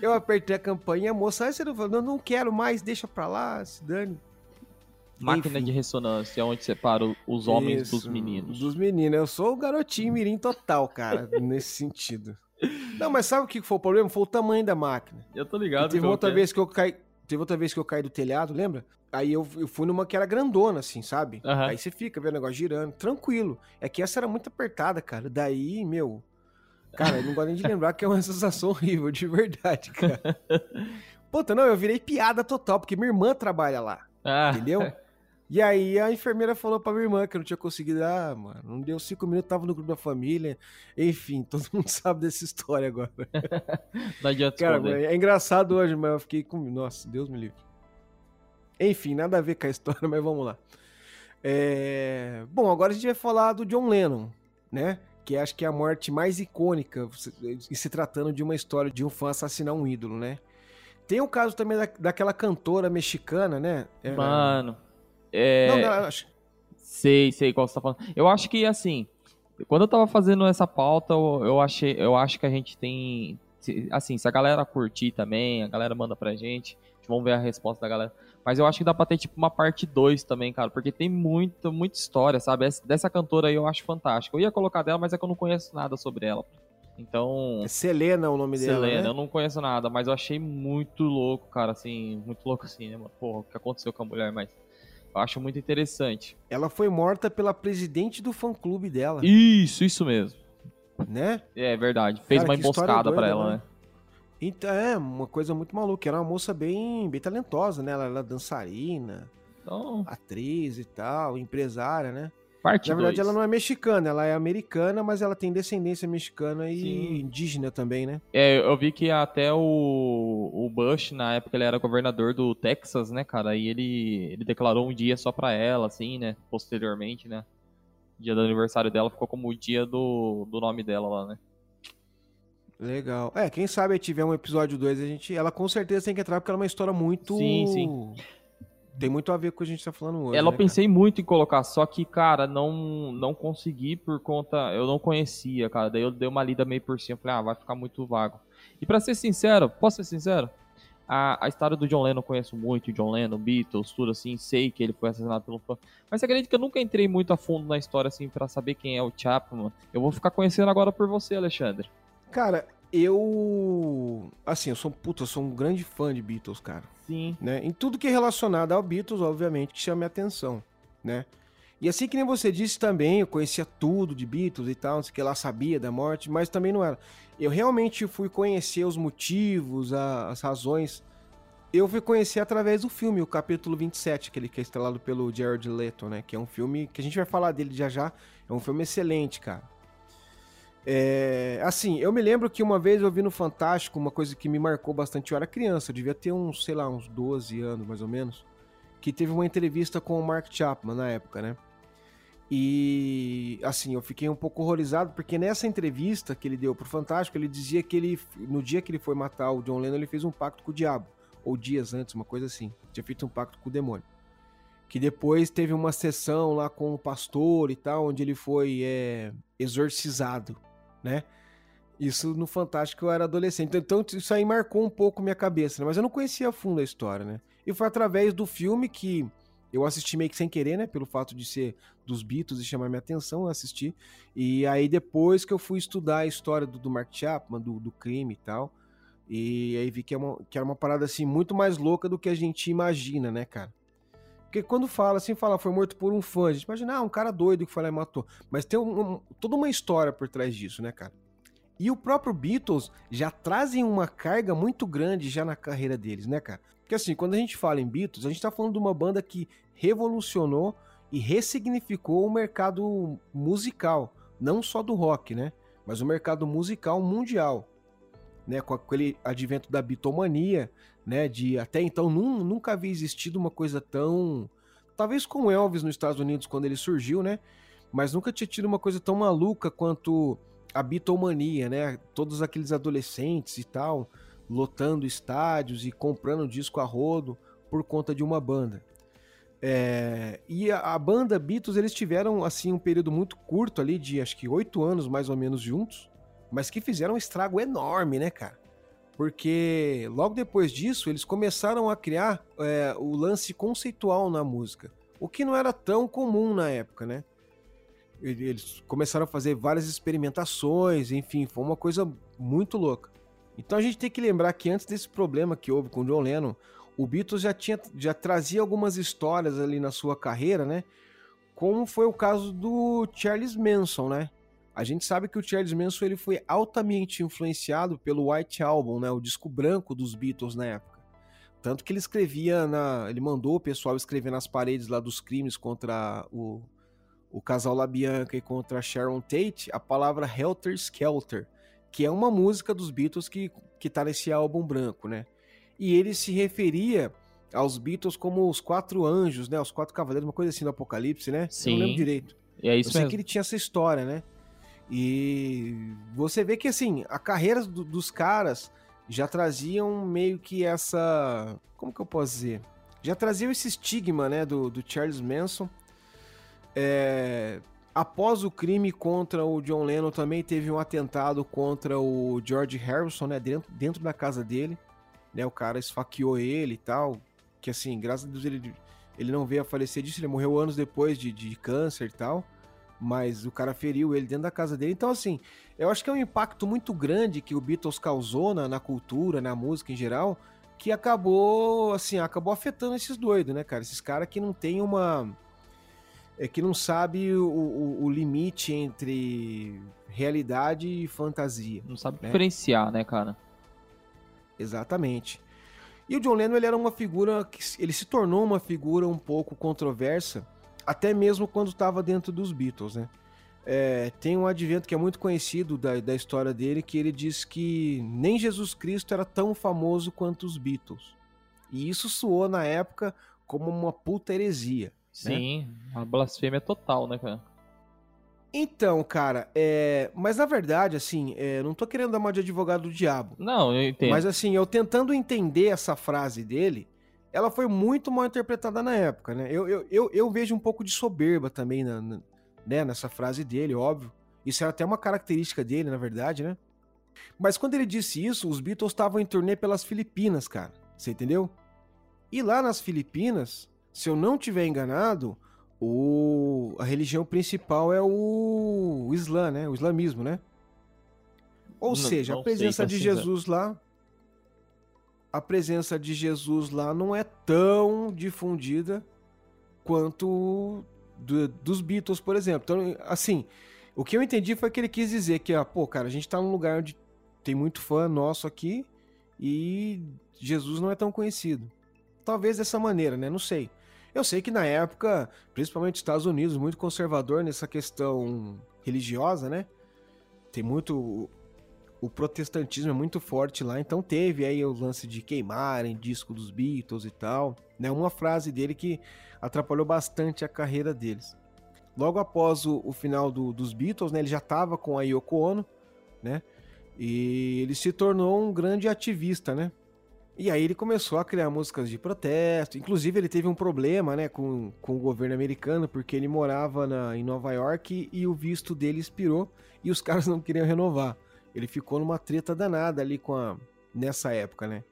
Eu apertei a campanha e a moça, aí você não falou, não, não quero mais, deixa pra lá, se dane. Máquina Enfim. de ressonância, onde separa os homens dos Isso, meninos. Dos meninos. Eu sou o garotinho mirim total, cara, nesse sentido. Não, mas sabe o que foi o problema? Foi o tamanho da máquina. Eu tô E ligado. teve qual outra é. vez que eu caí. Teve outra vez que eu caí do telhado, lembra? Aí eu, eu fui numa que era grandona, assim, sabe? Aham. Aí você fica vendo o negócio girando, tranquilo. É que essa era muito apertada, cara. Daí, meu. Cara, eu não gosto nem de lembrar que é uma sensação horrível, de verdade, cara. Puta, não, eu virei piada total, porque minha irmã trabalha lá, Ah, entendeu? E aí a enfermeira falou pra minha irmã que eu não tinha conseguido. Ah, mano, não deu cinco minutos, tava no grupo da família. Enfim, todo mundo sabe dessa história agora. não adianta Cara, esconder. é engraçado hoje, mas eu fiquei com. Nossa, Deus me livre. Enfim, nada a ver com a história, mas vamos lá. É, Bom, agora a gente vai falar do John Lennon, né? Que acho que é a morte mais icônica, e se tratando de uma história de um fã assassinar um ídolo, né? Tem o caso também da, daquela cantora mexicana, né? Era- Mano. É... Não, não, acho- Sei, sei qual você tá falando. Eu acho que, assim, quando eu tava fazendo essa pauta, eu, achei, eu acho que a gente tem. Assim, se a galera curtir também, a galera manda pra gente, vamos ver a resposta da galera. Mas eu acho que dá pra ter, tipo, uma parte 2 também, cara, porque tem muita, muita história, sabe? Essa- Dessa cantora aí eu acho fantástica. Eu ia colocar dela, mas é que eu não conheço nada sobre ela. Então. é Selena o nome dela. Selena, né? eu não conheço nada, mas eu achei muito louco, cara, assim, muito louco assim, né, mano? Porra, o que aconteceu com a mulher, mas eu acho muito interessante. Ela foi morta pela presidente do fã-clube dela, Isso, isso mesmo. né? É verdade. Fez Cara, uma emboscada pra doida, ela, né? né? Então, é, uma coisa muito maluca. Era uma moça bem, bem talentosa, né? Ela era dançarina, Então, atriz e tal, empresária, né? Parte Na verdade, dois. ela não é mexicana, ela é americana, mas ela tem descendência mexicana e Sim. indígena também, né? É, eu vi que até o, o Bush, na época, ele era governador do Texas, né, cara? E ele, ele declarou um dia só pra ela, assim, né? Posteriormente, né? Dia do aniversário dela ficou como o dia do, do nome dela lá, né? Legal. É, quem sabe tiver um episódio 2, a gente. Ela com certeza tem que entrar, porque ela é uma história muito. Sim, sim. Tem muito a ver com o que a gente tá falando hoje. Ela eu né, pensei muito em colocar, só que, cara, não, não consegui por conta. Eu não conhecia, cara. Daí eu dei uma lida meio por cima. Falei, ah, vai ficar muito vago. E pra ser sincero, posso ser sincero? A, a história do John Lennon eu conheço muito, John Lennon, Beatles, tudo assim, sei que ele foi assassinado pelo fã. Mas você acredita que eu nunca entrei muito a fundo na história, assim, pra saber quem é o Chapman? Eu vou ficar conhecendo agora por você, Alexandre. Cara, eu. Assim, eu sou, puta, eu sou um grande fã de Beatles, cara. Sim. né? Em tudo que é relacionado ao Beatles, obviamente, que chama minha atenção, né? E assim que nem você disse também, eu conhecia tudo de Beatles e tal, não sei o que lá sabia da morte, mas também não era. Eu realmente fui conhecer os motivos, a- as razões. Eu fui conhecer através do filme, o capítulo 27, aquele que é estrelado pelo Jared Leto, né? Que é um filme que a gente vai falar dele já já. É um filme excelente, cara. É, assim, eu me lembro que uma vez eu vi no Fantástico uma coisa que me marcou bastante. Eu era criança, eu devia ter uns, sei lá, uns 12 anos mais ou menos. Que teve uma entrevista com o Mark Chapman na época, né? E assim, eu fiquei um pouco horrorizado porque nessa entrevista que ele deu pro Fantástico, ele dizia que ele, no dia que ele foi matar o John Lennon, ele fez um pacto com o diabo. Ou dias antes, uma coisa assim. Tinha feito um pacto com o demônio. Que depois teve uma sessão lá com o pastor e tal, onde ele foi é, exorcizado, né? Isso no Fantástico eu era adolescente. Então isso aí marcou um pouco minha cabeça, né? Mas eu não conhecia a fundo a história, né? E foi através do filme que eu assisti meio que sem querer, né? Pelo fato de ser dos Beatles e chamar minha atenção, eu assisti. E aí depois que eu fui estudar a história do, do Mark Chapman, do, do crime e tal. E aí vi que, é uma, que era uma parada assim muito mais louca do que a gente imagina, né, cara? Porque quando fala assim, fala, foi morto por um fã, a gente imagina, ah, um cara doido que foi lá e matou. Mas tem um- um- toda uma história por trás disso, né, cara? E o próprio Beatles já trazem uma carga muito grande já na carreira deles, né, cara? Porque assim, quando a gente fala em Beatles, a gente tá falando de uma banda que revolucionou e ressignificou o mercado musical, não só do rock, né? Mas o mercado musical mundial, né? Com aquele advento da bitomania, né? De até então nun- nunca havia existido uma coisa tão. Talvez com Elvis nos Estados Unidos quando ele surgiu, né? Mas nunca tinha tido uma coisa tão maluca quanto a bitomania, né? Todos aqueles adolescentes e tal, lotando estádios e comprando disco a rodo por conta de uma banda. É, e a, a banda Beatles, eles tiveram assim um período muito curto ali, de acho que oito anos mais ou menos juntos, mas que fizeram um estrago enorme, né, cara? Porque logo depois disso, eles começaram a criar é, o lance conceitual na música. o que não era tão comum na época, né? Eles começaram a fazer várias experimentações, enfim, foi uma coisa muito louca. Então a gente tem que lembrar que antes desse problema que houve com o John Lennon, o Beatles já tinha já trazia algumas histórias ali na sua carreira, né? Como foi o caso do Charles Manson, né? A gente sabe que o Charles Manson ele foi altamente influenciado pelo White Album, né? O disco branco dos Beatles na época. Tanto que ele escrevia na, ele mandou o pessoal escrever nas paredes lá dos crimes contra o o casal LaBianca e contra Sharon Tate, a palavra Helter Skelter, que é uma música dos Beatles que, que tá nesse álbum branco, né? E ele se referia aos Beatles como os quatro anjos, né? Os quatro cavaleiros, uma coisa assim do Apocalipse, né? Sim. Eu não lembro direito. É isso Eu sei mesmo. que ele tinha essa história, né? E você vê que, assim, a carreira do- dos caras já traziam meio que essa... Como que eu posso dizer? Já traziam esse estigma, né, do, do Charles Manson. É, após o crime contra o John Lennon, também teve um atentado contra o George Harrison, né, dentro, dentro da casa dele. Né, o cara esfaqueou ele e tal. Que, assim, graças a Deus ele, ele não veio a falecer disso. Ele morreu anos depois de, de câncer e tal mas o cara feriu ele dentro da casa dele. Então, assim, eu acho que é um impacto muito grande que o Beatles causou na, na cultura, na música em geral, que acabou, assim, acabou afetando esses doidos, né, cara? Esses caras que não tem uma. É que não sabe o, o, o limite entre realidade e fantasia. Não sabe né? diferenciar, né, cara? Exatamente. E o John Lennon ele era uma figura que ele se tornou uma figura um pouco controversa, até mesmo quando estava dentro dos Beatles, né? É, tem um advento que é muito conhecido da, da história dele, que ele diz que nem Jesus Cristo era tão famoso quanto os Beatles. E isso soou na época como uma puta heresia. Sim, uma blasfêmia total, né, cara? Então, cara, é... mas na verdade, assim, é... não tô querendo dar uma de advogado do diabo. Não, eu entendo. Mas assim, eu tentando entender essa frase dele, ela foi muito mal interpretada na época, né? Eu, eu, eu, eu vejo um pouco de soberba também na, na- né, nessa frase dele, óbvio. Isso era até uma característica dele, na verdade, né? Mas quando ele disse isso, os Beatles estavam em turnê pelas Filipinas, cara. Você entendeu? E lá nas Filipinas, se eu não tiver enganado, o... a religião principal é o... o Islã, né? O islamismo, né? Ou Não- seja, não a presença de. Jesus lá a presença de Jesus lá não é tão difundida quanto do- dos Beatles, por exemplo. Então, assim, o que eu entendi foi que ele quis dizer que, ó, pô, cara, a gente tá num lugar onde tem muito fã nosso aqui e Jesus não é tão conhecido. Talvez dessa maneira, né? Não sei. Eu sei que na época, principalmente Estados Unidos, muito conservador nessa questão religiosa, né? Tem muito o protestantismo é muito forte lá, então teve aí o lance de queimarem disco dos Beatles e tal, né? Uma frase dele que atrapalhou bastante a carreira deles. Logo após o, o final do- dos Beatles, né? Ele já estava com a Yoko Ono, né? E ele se tornou um grande ativista, né? E aí ele começou a criar músicas de protesto. Inclusive ele teve um problema, né, com, com o governo americano, porque ele morava na, em Nova York e o visto dele expirou e os caras não queriam renovar. Ele ficou numa treta danada ali com a nessa época, né?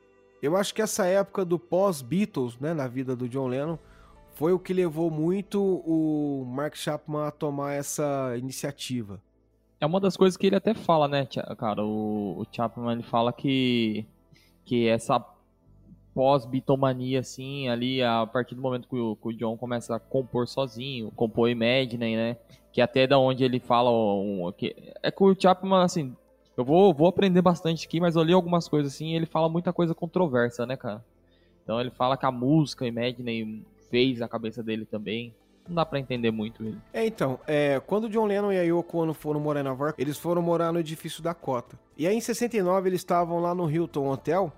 Eu acho que essa época do pós-Beatles, né, na vida do John Lennon, foi o que levou muito o Mark Chapman a tomar essa iniciativa. É uma das coisas que ele até fala, né, cara? O, o Chapman ele fala que, que essa pós-bitomania, assim, ali, a partir do momento que o, que o John começa a compor sozinho, compor Imagine, né? Que até da onde ele fala. Um, que, é que o Chapman, assim, eu vou, vou aprender bastante aqui, mas eu li algumas coisas assim e ele fala muita coisa controversa, né, cara? Então ele fala que a música Imagine fez a cabeça dele também. Não dá pra entender muito ele. É, então, é, quando John Lennon e a Yoko Ono foram morar em Nova eles foram morar no edifício Dakota. E aí em 69 eles estavam lá no Hilton Hotel,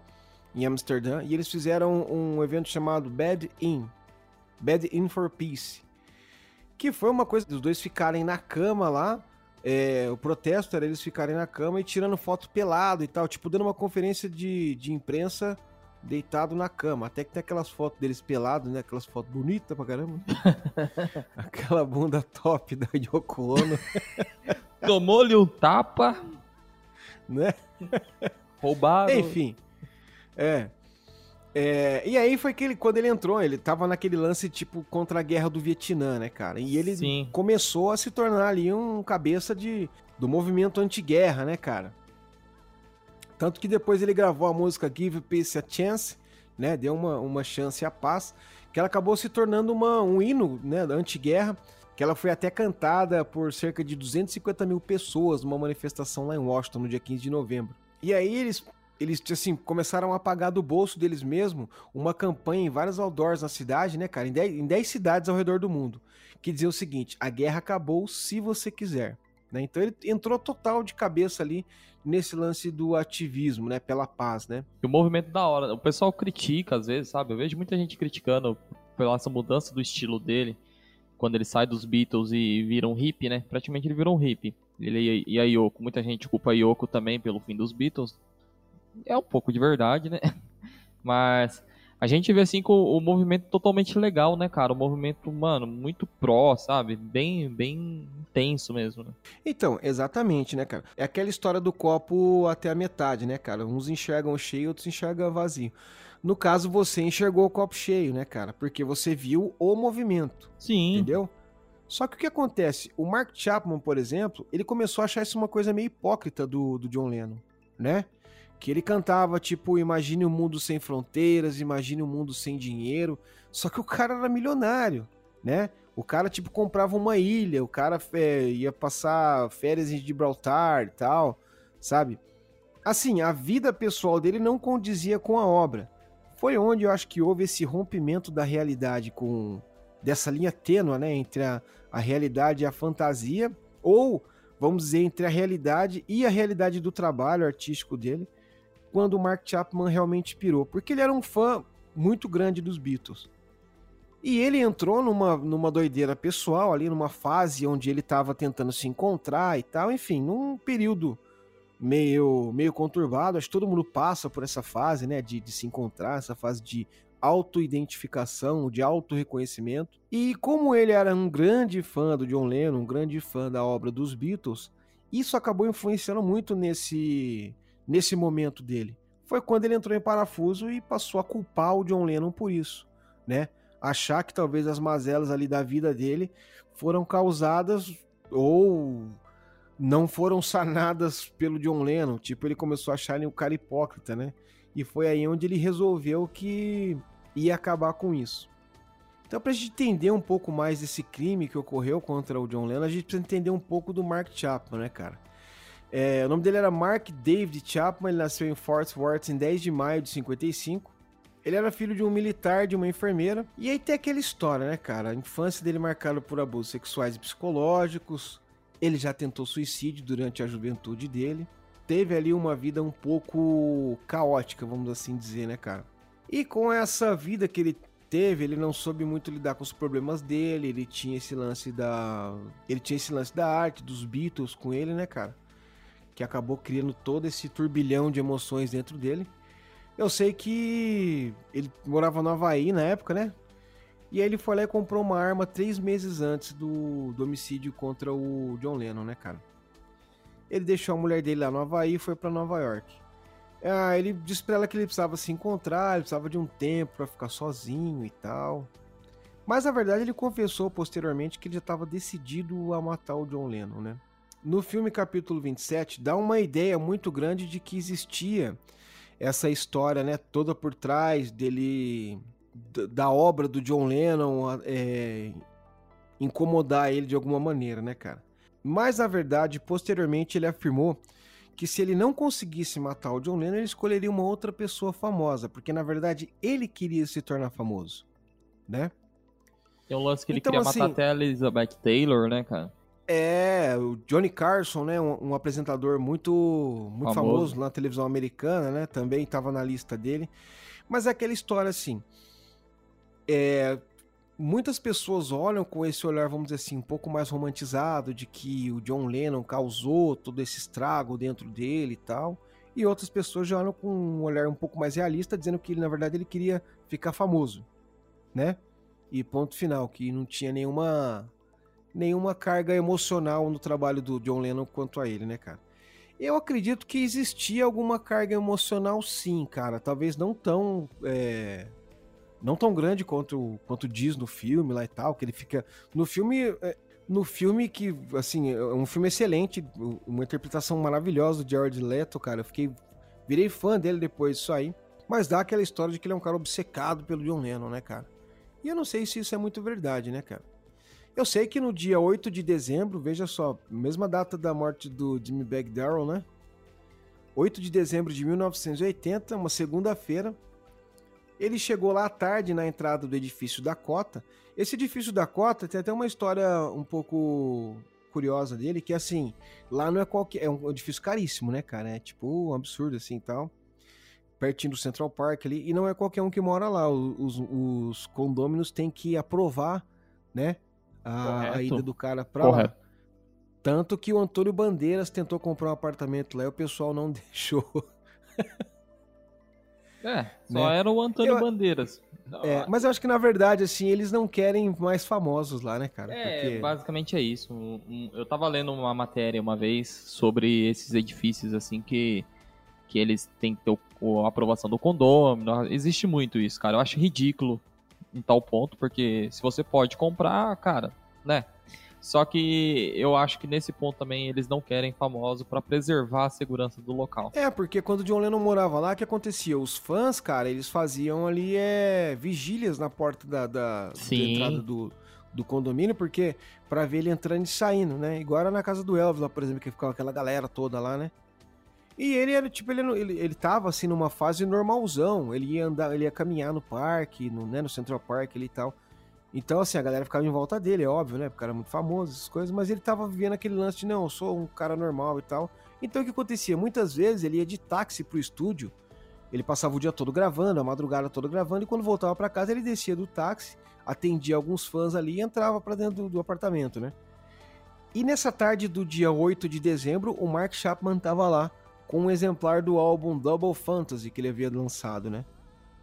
em Amsterdã, e eles fizeram um evento chamado Bad In, Bad In for Peace, que foi uma coisa dos dois ficarem na cama lá, é, o protesto era eles ficarem na cama e tirando foto pelado e tal, tipo dando uma conferência de, de imprensa deitado na cama. Até que tem aquelas fotos deles pelados, né? Aquelas fotos bonitas pra caramba. Aquela bunda top da Yoko Ono, Tomou-lhe um tapa, né? roubaram. Enfim. É. É, e aí foi que ele, quando ele entrou, ele tava naquele lance tipo contra a guerra do Vietnã, né, cara? E ele Sim. começou a se tornar ali um cabeça de, do movimento anti-guerra, né, cara? Tanto que depois ele gravou a música Give Peace a Chance, né? Deu uma, uma chance à paz, que ela acabou se tornando uma, um hino, né, anti-guerra, que ela foi até cantada por cerca de 250 mil pessoas numa manifestação lá em Washington no dia 15 de novembro. E aí eles eles assim começaram a pagar do bolso deles mesmo uma campanha em vários outdoors na cidade, né, cara, em 10, em 10 cidades ao redor do mundo, que dizia o seguinte: a guerra acabou se você quiser. Né? Então ele entrou total de cabeça ali nesse lance do ativismo, né, pela paz, né? E o movimento da hora, o pessoal critica às vezes, sabe? Eu vejo muita gente criticando pela essa mudança do estilo dele, quando ele sai dos Beatles e vira um hippie, né? Praticamente ele virou um hippie. Ele e a Yoko, muita gente culpa a Yoko também pelo fim dos Beatles, é um pouco de verdade, né? Mas a gente vê assim com o movimento totalmente legal, né, cara? O movimento, mano, muito pró, sabe? Bem, bem intenso mesmo, né? Então, exatamente, né, cara? É aquela história do copo até a metade, né, cara? Uns enxergam cheio, outros enxergam vazio. No caso, você enxergou o copo cheio, né, cara? Porque você viu o movimento. Sim. Entendeu? Só que o que acontece? O Mark Chapman, por exemplo, ele começou a achar isso uma coisa meio hipócrita do, do John Lennon, né? Que ele cantava tipo imagine um mundo sem fronteiras, imagine um mundo sem dinheiro, só que o cara era milionário, né? O cara tipo comprava uma ilha, o cara é, ia passar férias em Gibraltar e tal, sabe? Assim, a vida pessoal dele não condizia com a obra. Foi onde eu acho que houve esse rompimento da realidade com dessa linha tênua, né, entre a, a realidade e a fantasia, ou vamos dizer entre a realidade e a realidade do trabalho artístico dele quando o Mark Chapman realmente pirou, porque ele era um fã muito grande dos Beatles. E ele entrou numa, numa doideira pessoal ali, numa fase onde ele estava tentando se encontrar e tal, enfim, num período meio, meio conturbado. Acho que todo mundo passa por essa fase, né, de, de se encontrar, essa fase de autoidentificação, de autorreconhecimento. E como ele era um grande fã do John Lennon, um grande fã da obra dos Beatles, isso acabou influenciando muito nesse nesse momento dele. Foi quando ele entrou em parafuso e passou a culpar o John Lennon por isso, né? Achar que talvez as mazelas ali da vida dele foram causadas ou não foram sanadas pelo John Lennon. Tipo, ele começou a achar ele um cara hipócrita, né? E foi aí onde ele resolveu que ia acabar com isso. Então, para a gente entender um pouco mais desse crime que ocorreu contra o John Lennon, a gente precisa entender um pouco do Mark Chapman, né, cara? É, o nome dele era Mark David Chapman, ele nasceu em Fort Worth em 10 de maio de 55. Ele era filho de um militar, de uma enfermeira. E aí tem aquela história, né, cara? A infância dele marcada por abusos sexuais e psicológicos. Ele já tentou suicídio durante a juventude dele. Teve ali uma vida um pouco caótica, vamos assim dizer, né, cara? E com essa vida que ele teve, ele não soube muito lidar com os problemas dele. Ele tinha esse lance da. Ele tinha esse lance da arte, dos Beatles com ele, né, cara? Que acabou criando todo esse turbilhão de emoções dentro dele. Eu sei que ele morava no Havaí na época, né? E aí ele foi lá e comprou uma arma três meses antes do, do homicídio contra o John Lennon, né, cara? Ele deixou a mulher dele lá no Havaí e foi para Nova York. Ah, ele disse pra ela que ele precisava se encontrar, ele precisava de um tempo para ficar sozinho e tal. Mas na verdade ele confessou posteriormente que ele já estava decidido a matar o John Lennon, né? No filme capítulo 27 dá uma ideia muito grande de que existia essa história, né, toda por trás dele da obra do John Lennon é, incomodar ele de alguma maneira, né, cara? Mas na verdade, posteriormente ele afirmou que se ele não conseguisse matar o John Lennon, ele escolheria uma outra pessoa famosa, porque na verdade ele queria se tornar famoso, né? Tem um lance que ele então, queria assim, matar até a Elizabeth Taylor, né, cara? É, o Johnny Carson, né? Um, um apresentador muito, muito famoso. famoso. na televisão americana, né? Também estava na lista dele. Mas é aquela história assim. É, muitas pessoas olham com esse olhar, vamos dizer assim, um pouco mais romantizado, de que o John Lennon causou todo esse estrago dentro dele e tal. E outras pessoas já olham com um olhar um pouco mais realista, dizendo que na verdade ele queria ficar famoso, né? E ponto final, que não tinha nenhuma nenhuma carga emocional no trabalho do John Lennon quanto a ele, né, cara? Eu acredito que existia alguma carga emocional, sim, cara. Talvez não tão. É... Não tão grande quanto, quanto diz no filme lá e tal, que ele fica. No filme. É, no filme que, assim, é um filme excelente, uma interpretação maravilhosa do Jared Leto, cara. Eu fiquei. Virei fã dele depois disso aí. Mas dá aquela história de que ele é um cara obcecado pelo John Lennon, né, cara? E eu não sei se isso é muito verdade, né, cara? Eu sei que no dia 8 de dezembro, veja só, mesma data da morte do Jimmy Bag Darrell, né? 8 de dezembro de 1980, uma segunda-feira, ele chegou lá à tarde na entrada do edifício Dakota. Esse edifício Dakota tem até uma história um pouco curiosa dele, que assim, lá não é qualquer, é um edifício caríssimo, né, cara? É tipo um absurdo assim, e tal pertinho do Central Park ali, e não é qualquer um que mora lá. Os, os condôminos têm que aprovar, né, a, a ida do cara pra Correto. lá. Tanto que o Antônio Bandeiras tentou comprar um apartamento lá e o pessoal não deixou. é, só né? era o Antônio eu, Bandeiras. É, mas eu acho que na verdade, assim, eles não querem mais famosos lá, né, cara? É, Porque... basicamente é isso. Eu tava lendo uma matéria uma vez sobre esses edifícios, assim, que que eles têm que ter o, a aprovação do condomínio. Existe muito isso, cara. Eu acho ridículo em tal ponto, porque se você pode comprar, cara, né? Só que eu acho que nesse ponto também eles não querem famoso para preservar a segurança do local. É, porque quando o John Lennon morava lá, o que acontecia? Os fãs, cara, eles faziam ali é, vigílias na porta da, da, da entrada do, do condomínio, porque para ver ele entrando e saindo, né? Igual era na casa do Elvis lá, por exemplo, que ficava aquela galera toda lá, né? E ele era, tipo, ele, ele, ele tava, assim, numa fase normalzão. Ele ia andar, ele ia caminhar no parque, no, né, no Central Park e tal. Então, assim, a galera ficava em volta dele, é óbvio, né? Porque cara é muito famoso, essas coisas. Mas ele tava vivendo aquele lance de, não, eu sou um cara normal e tal. Então, o que acontecia? Muitas vezes ele ia de táxi pro estúdio. Ele passava o dia todo gravando, a madrugada toda gravando. E quando voltava para casa, ele descia do táxi, atendia alguns fãs ali e entrava para dentro do, do apartamento, né? E nessa tarde do dia 8 de dezembro, o Mark Chapman tava lá com um exemplar do álbum Double Fantasy que ele havia lançado, né?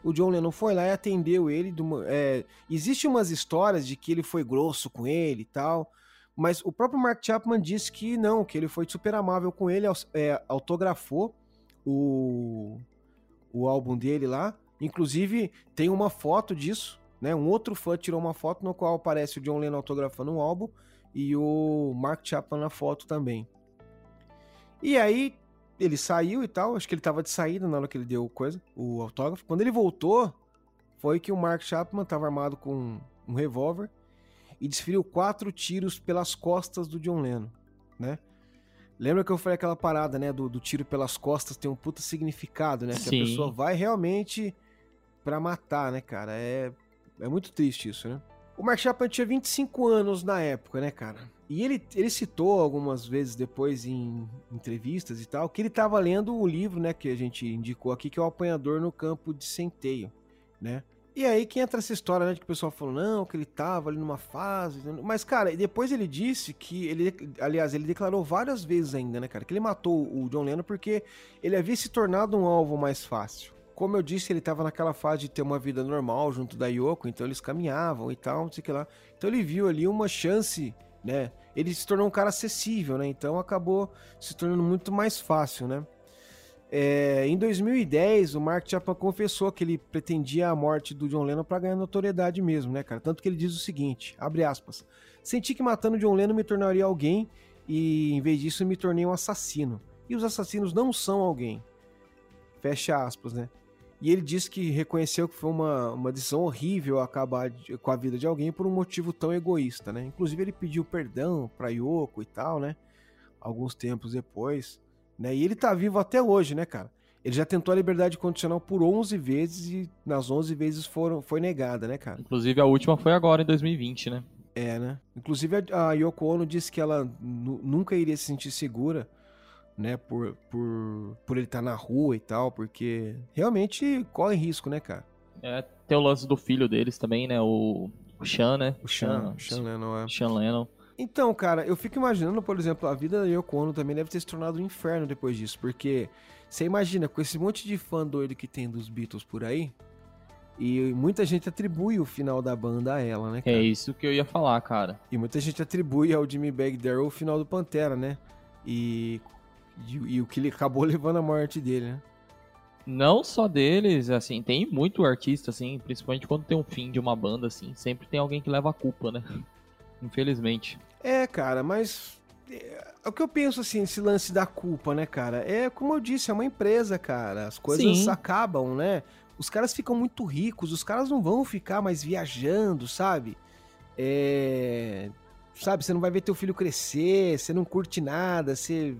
O John Lennon foi lá e atendeu ele. É, existe umas histórias de que ele foi grosso com ele e tal, mas o próprio Mark Chapman disse que não, que ele foi super amável com ele, é, autografou o, o álbum dele lá. Inclusive, tem uma foto disso, né? Um outro fã tirou uma foto no qual aparece o John Lennon autografando um álbum e o Mark Chapman na foto também. E aí ele saiu e tal, acho que ele tava de saída na hora que ele deu coisa, o autógrafo. Quando ele voltou, foi que o Mark Chapman tava armado com um revólver e desferiu quatro tiros pelas costas do John Lennon, né? Lembra que eu falei aquela parada, né, do, do tiro pelas costas tem um puta significado, né? Que Sim. a pessoa vai realmente para matar, né, cara? É, é muito triste isso, né? O Mark Chapman tinha 25 anos na época, né, cara? E ele, ele citou algumas vezes depois em entrevistas e tal, que ele estava lendo o livro, né, que a gente indicou aqui, que é o Apanhador no Campo de Centeio, né? E aí que entra essa história, né, de que o pessoal falou, não, que ele tava ali numa fase... Mas, cara, depois ele disse que ele... Aliás, ele declarou várias vezes ainda, né, cara, que ele matou o John Lennon porque ele havia se tornado um alvo mais fácil. Como eu disse, ele estava naquela fase de ter uma vida normal junto da Yoko, então eles caminhavam e tal, não sei o que lá. Então ele viu ali uma chance né? Ele se tornou um cara acessível, né? Então acabou se tornando muito mais fácil, né? É, em 2010, o Mark Chapman confessou que ele pretendia a morte do John Lennon para ganhar notoriedade mesmo, né, cara? Tanto que ele diz o seguinte, abre aspas, senti que matando John Lennon me tornaria alguém e em vez disso me tornei um assassino. E os assassinos não são alguém. Fecha aspas, né? E ele disse que reconheceu que foi uma, uma decisão horrível acabar de, com a vida de alguém por um motivo tão egoísta, né? Inclusive ele pediu perdão pra Yoko e tal, né? Alguns tempos depois, né? E ele tá vivo até hoje, né, cara? Ele já tentou a liberdade condicional por 11 vezes e nas 11 vezes foram, foi negada, né, cara? Inclusive a última foi agora, em 2020, né? É, né? Inclusive a, a Yoko Ono disse que ela nunca iria se sentir segura né, por, por, por ele estar tá na rua e tal, porque realmente corre risco, né, cara? É, tem o lance do filho deles também, né, o, o Sean, né? O Sean, Sean, Sean Lennon, é. Sean Lennon. Então, cara, eu fico imaginando, por exemplo, a vida da Yoko Ono também deve ter se tornado um inferno depois disso, porque você imagina, com esse monte de fã doido que tem dos Beatles por aí, e muita gente atribui o final da banda a ela, né, cara? É isso que eu ia falar, cara. E muita gente atribui ao Jimmy Bag Darrell o final do Pantera, né? E E, e o que ele acabou levando a morte dele, né? Não só deles, assim, tem muito artista, assim, principalmente quando tem um fim de uma banda, assim, sempre tem alguém que leva a culpa, né? Infelizmente. É, cara, mas é, o que eu penso assim, esse lance da culpa, né, cara? É como eu disse, é uma empresa, cara. As coisas Sim. acabam, né? Os caras ficam muito ricos, os caras não vão ficar mais viajando, sabe? É. Sabe, você não vai ver teu filho crescer, você não curte nada, você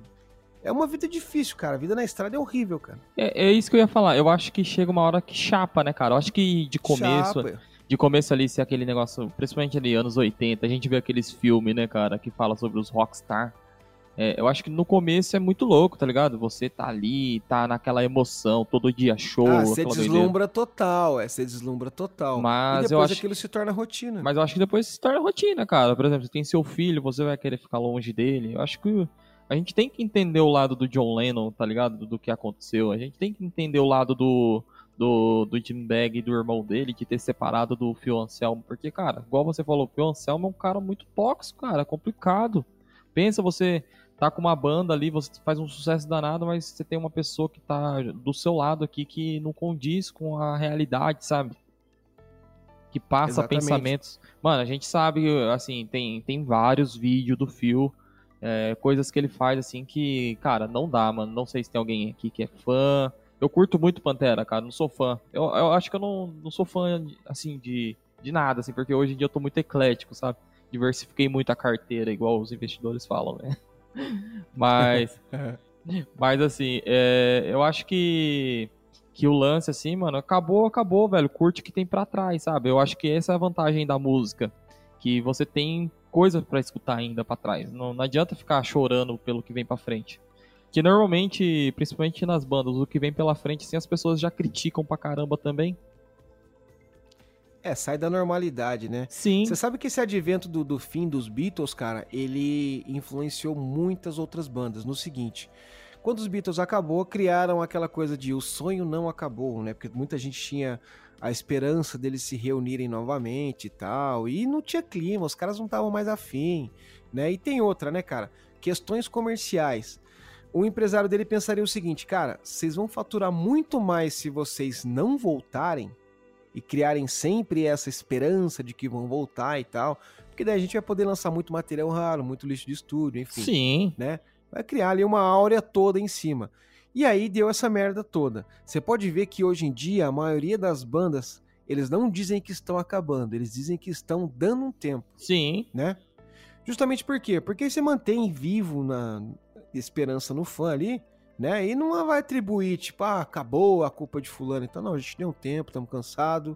é uma vida difícil, cara. A vida na estrada é horrível, cara. É, é, isso que eu ia falar. Eu acho que chega uma hora que chapa, né, cara? Eu acho que de começo. Chapa. De começo ali, ser aquele negócio, principalmente ali anos 80, a gente vê aqueles filmes, né, cara, que fala sobre os rockstar. É, eu acho que no começo é muito louco, tá ligado? Você tá ali, tá naquela emoção, todo dia show. Ah, você deslumbra doideira. total, é, você deslumbra total. Mas e depois eu acho aquilo se torna rotina. Mas eu acho que depois se torna rotina, cara. Por exemplo, você tem seu filho, você vai querer ficar longe dele. Eu acho que a gente tem que entender o lado do John Lennon, tá ligado? Do, do que aconteceu. A gente tem que entender o lado do, do, do Jim Bag e do irmão dele, de ter separado do Phil Anselmo. Porque, cara, igual você falou, o Phil Anselmo é um cara muito tóxico, cara, é complicado. Pensa você tá com uma banda ali, você faz um sucesso danado, mas você tem uma pessoa que tá do seu lado aqui que não condiz com a realidade, sabe? Que passa Exatamente. pensamentos. Mano, a gente sabe, assim, tem, tem vários vídeos do Phil é, coisas que ele faz, assim, que, cara, não dá, mano. Não sei se tem alguém aqui que é fã. Eu curto muito Pantera, cara, não sou fã. Eu, eu acho que eu não, não sou fã, assim, de, de nada, assim, porque hoje em dia eu tô muito eclético, sabe? Diversifiquei muito a carteira, igual os investidores falam, né? Mas, mas assim, é, eu acho que, que o lance, assim, mano, acabou, acabou, velho. Curte o que tem para trás, sabe? Eu acho que essa é a vantagem da música. Que você tem coisa para escutar ainda para trás. Não, não adianta ficar chorando pelo que vem para frente. Que normalmente, principalmente nas bandas, o que vem pela frente, assim, as pessoas já criticam pra caramba também. É, sai da normalidade, né? Sim. Você sabe que esse advento do, do fim dos Beatles, cara, ele influenciou muitas outras bandas. No seguinte, quando os Beatles acabou, criaram aquela coisa de o sonho não acabou, né? Porque muita gente tinha a esperança deles se reunirem novamente e tal. E não tinha clima, os caras não estavam mais afim, né? E tem outra, né, cara? Questões comerciais. O empresário dele pensaria o seguinte, cara, vocês vão faturar muito mais se vocês não voltarem e criarem sempre essa esperança de que vão voltar e tal, porque daí a gente vai poder lançar muito material raro, muito lixo de estúdio, enfim. Sim. Né? Vai criar ali uma áurea toda em cima. E aí deu essa merda toda. Você pode ver que hoje em dia a maioria das bandas, eles não dizem que estão acabando, eles dizem que estão dando um tempo. Sim. Né? Justamente por quê? Porque você mantém vivo na esperança no fã ali, né? E não vai atribuir, tipo, ah, acabou a culpa de fulano. Então, não, a gente deu um tempo, estamos cansados.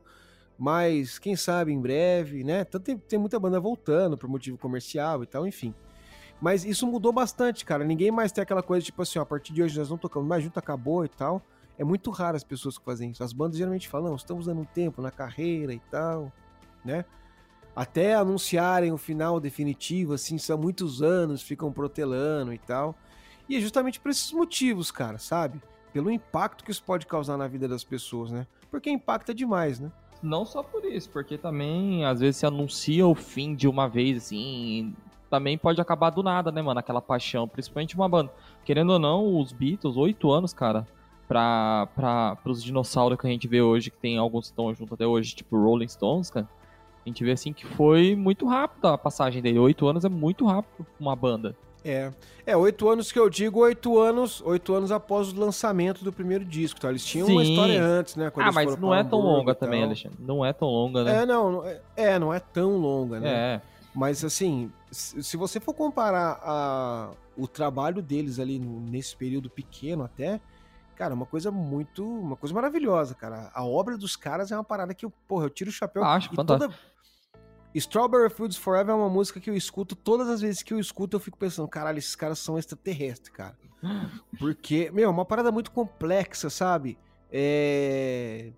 Mas quem sabe em breve, né? Então tem, tem muita banda voltando por motivo comercial e tal, enfim. Mas isso mudou bastante, cara. Ninguém mais tem aquela coisa tipo assim, ó, a partir de hoje nós não tocamos mais junto, acabou e tal. É muito raro as pessoas que fazem isso. As bandas geralmente falam, estamos dando um tempo na carreira e tal, né? Até anunciarem o final definitivo, assim, são muitos anos, ficam protelando e tal. E é justamente por esses motivos, cara, sabe? Pelo impacto que isso pode causar na vida das pessoas, né? Porque impacta demais, né? Não só por isso, porque também às vezes se anuncia o fim de uma vez, assim, também pode acabar do nada, né, mano? Aquela paixão, principalmente uma banda. Querendo ou não, os Beatles, oito anos, cara, pra, pra, pros dinossauros que a gente vê hoje, que tem alguns que estão junto até hoje, tipo Rolling Stones, cara. A gente vê assim que foi muito rápido a passagem dele. Oito anos é muito rápido uma banda. É. É, oito anos que eu digo, oito anos, oito anos após o lançamento do primeiro disco, tá? Eles tinham Sim. uma história antes, né? ah, mas não é tão longa também, Alexandre. Não é tão longa, né? É, não, é, não é tão longa, né? É. Mas assim, se você for comparar a, o trabalho deles ali nesse período pequeno até, cara, uma coisa muito, uma coisa maravilhosa, cara. A obra dos caras é uma parada que eu, porra, eu tiro o chapéu. Acho, fantástico. Toda... Strawberry Fields Forever é uma música que eu escuto, todas as vezes que eu escuto eu fico pensando, caralho, esses caras são extraterrestres, cara. Porque, meu, é uma parada muito complexa, sabe? É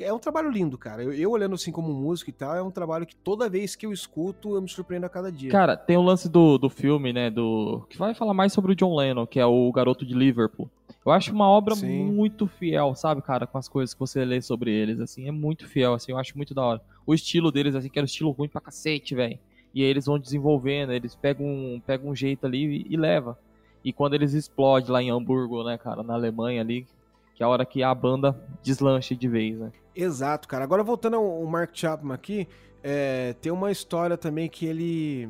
é um trabalho lindo, cara. Eu, eu, olhando assim como músico e tal, é um trabalho que toda vez que eu escuto, eu me surpreendo a cada dia. Cara, tem o lance do, do filme, né, do que vai falar mais sobre o John Lennon, que é o Garoto de Liverpool. Eu acho uma obra Sim. muito fiel, sabe, cara, com as coisas que você lê sobre eles, assim, é muito fiel, assim, eu acho muito da hora. O estilo deles, assim, que era um estilo ruim pra cacete, velho. E aí eles vão desenvolvendo, eles pegam um, pegam um jeito ali e, e leva. E quando eles explodem lá em Hamburgo, né, cara, na Alemanha ali, que é a hora que a banda deslancha de vez, né? Exato, cara. Agora voltando ao Mark Chapman aqui, é, tem uma história também que ele.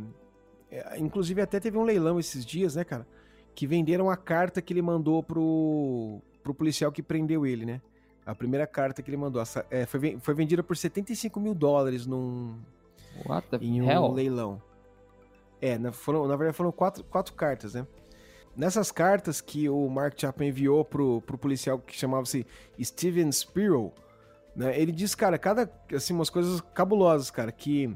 É, inclusive até teve um leilão esses dias, né, cara? Que venderam a carta que ele mandou pro, pro policial que prendeu ele, né? A primeira carta que ele mandou. É, foi, foi vendida por 75 mil dólares num. What the em um hell? leilão. É, na, foram, na verdade foram quatro, quatro cartas, né? Nessas cartas que o Mark Chapman enviou pro, pro policial que chamava-se Steven Spiro, né? Ele diz, cara, cada, assim, umas coisas cabulosas, cara, que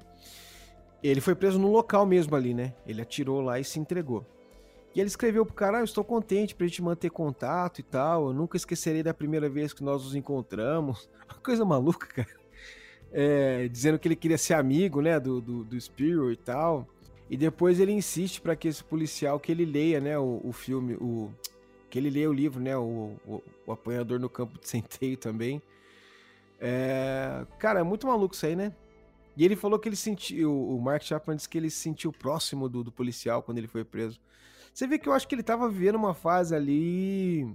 ele foi preso no local mesmo ali, né? Ele atirou lá e se entregou. E ele escreveu pro cara, ah, eu estou contente pra gente manter contato e tal, eu nunca esquecerei da primeira vez que nós nos encontramos. Uma coisa maluca, cara. É, dizendo que ele queria ser amigo, né, do, do, do Spiro e tal. E depois ele insiste para que esse policial que ele leia, né, o, o filme, o que ele leia o livro, né, o, o, o apanhador no campo de centeio também. É, cara, é muito maluco isso aí, né? E ele falou que ele sentiu, o Mark Chapman disse que ele se sentiu próximo do, do policial quando ele foi preso. Você vê que eu acho que ele tava vivendo uma fase ali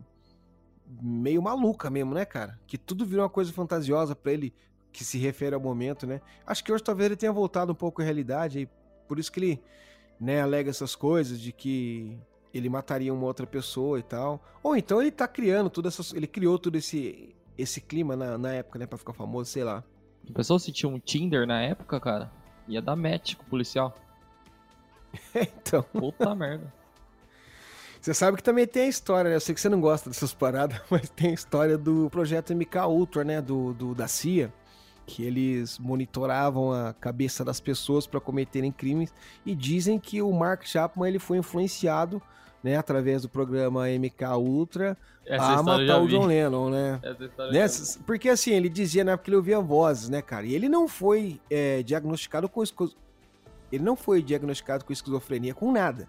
meio maluca mesmo, né, cara? Que tudo virou uma coisa fantasiosa para ele que se refere ao momento, né? Acho que hoje talvez ele tenha voltado um pouco à realidade aí por isso que ele, né, alega essas coisas de que ele mataria uma outra pessoa e tal. Ou então ele tá criando tudo essas, ele criou todo esse esse clima na, na época, né, para ficar famoso, sei lá. A pessoa se tinha um Tinder na época, cara, ia dar match com o policial. então. Puta merda. Você sabe que também tem a história, né? Eu sei que você não gosta dessas paradas, mas tem a história do projeto MK Ultra, né? Do, do da CIA que eles monitoravam a cabeça das pessoas para cometerem crimes e dizem que o Mark Chapman ele foi influenciado né, através do programa MK Ultra Essa a matar o John Lennon, né? Né? Porque assim, ele dizia na época que ele ouvia vozes, né, cara? E ele não foi é, diagnosticado com ele não foi diagnosticado com esquizofrenia com nada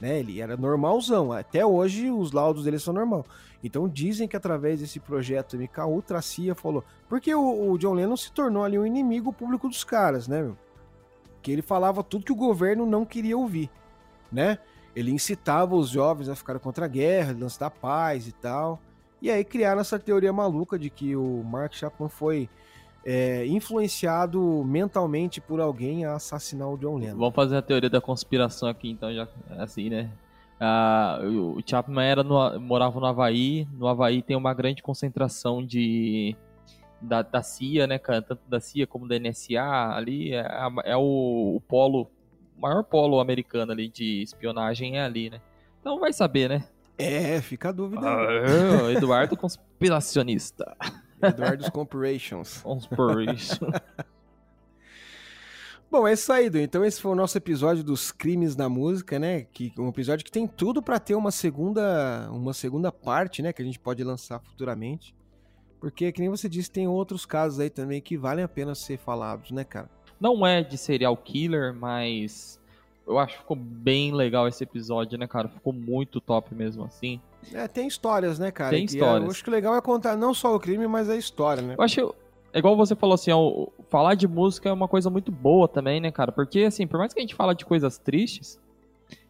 né? Ele era normalzão. Até hoje os laudos dele são normal. Então dizem que através desse projeto MK Ultra CIA falou, porque o, o, John Lennon se tornou ali um inimigo público dos caras, né, meu? Que ele falava tudo que o governo não queria ouvir, né? Ele incitava os jovens a ficar contra a guerra, lance da paz e tal. E aí criaram essa teoria maluca de que o Mark Chapman foi é, influenciado mentalmente por alguém a assassinar o John Lennon. Vamos fazer a teoria da conspiração aqui, então, já assim, né? Ah, o Chapman era no, morava no Havaí. No Havaí tem uma grande concentração de da, da CIA, né, cara? Tanto da CIA como da NSA ali é, é o, o, polo, o maior polo americano ali de espionagem é ali, né? Então vai saber, né? É, fica a dúvida. Ah, Eduardo conspiracionista. Eduardo's. Corporation. Bom, é isso aí, Du. Então esse foi o nosso episódio dos crimes da música, né? Que um episódio que tem tudo para ter uma segunda, uma segunda parte, né? Que a gente pode lançar futuramente. Porque, que nem você disse, tem outros casos aí também que valem a pena ser falados, né, cara? Não é de serial killer, mas eu acho que ficou bem legal esse episódio, né, cara? Ficou muito top mesmo assim. É, tem histórias, né, cara? Tem histórias. eu acho que o legal é contar não só o crime, mas a história, né? Eu acho. É igual você falou assim, ó, falar de música é uma coisa muito boa também, né, cara? Porque, assim, por mais que a gente fala de coisas tristes,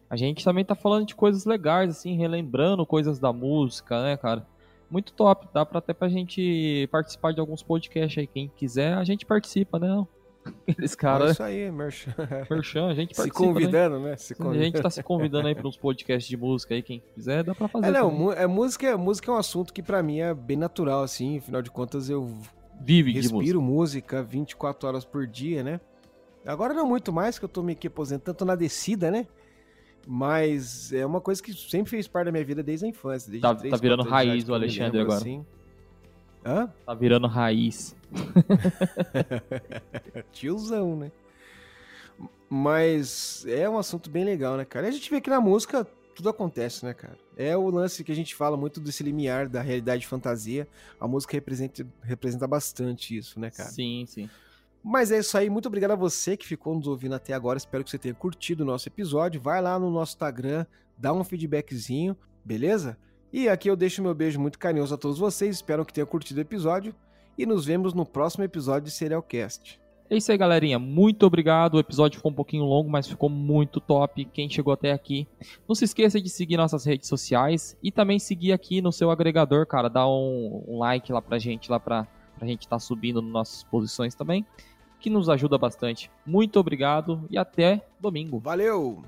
a gente também tá falando de coisas legais, assim, relembrando coisas da música, né, cara? Muito top. Dá pra até pra gente participar de alguns podcasts aí. Quem quiser, a gente participa, né? Aqueles caras. É isso aí, merchan. Merchan, a gente Se convidando, né? Se convidando. A gente tá se convidando aí para uns podcasts de música aí, quem quiser, dá pra fazer. É, não, é, música, música é um assunto que para mim é bem natural, assim, afinal de contas eu Vive respiro música. música 24 horas por dia, né? Agora não muito mais, que eu tô meio que aposentando, tô na descida, né? Mas é uma coisa que sempre fez parte da minha vida desde a infância. Desde tá, 3, tá virando raiz o Alexandre agora. Assim. Hã? Tá virando raiz. Tiozão, né? Mas é um assunto bem legal, né, cara? E a gente vê que na música tudo acontece, né, cara? É o lance que a gente fala muito desse limiar da realidade e fantasia. A música representa, representa bastante isso, né, cara? Sim, sim. Mas é isso aí. Muito obrigado a você que ficou nos ouvindo até agora. Espero que você tenha curtido o nosso episódio. Vai lá no nosso Instagram, dá um feedbackzinho, beleza? E aqui eu deixo meu beijo muito carinhoso a todos vocês. Espero que tenham curtido o episódio. E nos vemos no próximo episódio de Serialcast. É isso aí, galerinha. Muito obrigado. O episódio ficou um pouquinho longo, mas ficou muito top. Quem chegou até aqui, não se esqueça de seguir nossas redes sociais e também seguir aqui no seu agregador, cara. Dá um, um like lá pra gente, lá pra, pra gente estar tá subindo nas nossas posições também, que nos ajuda bastante. Muito obrigado e até domingo. Valeu!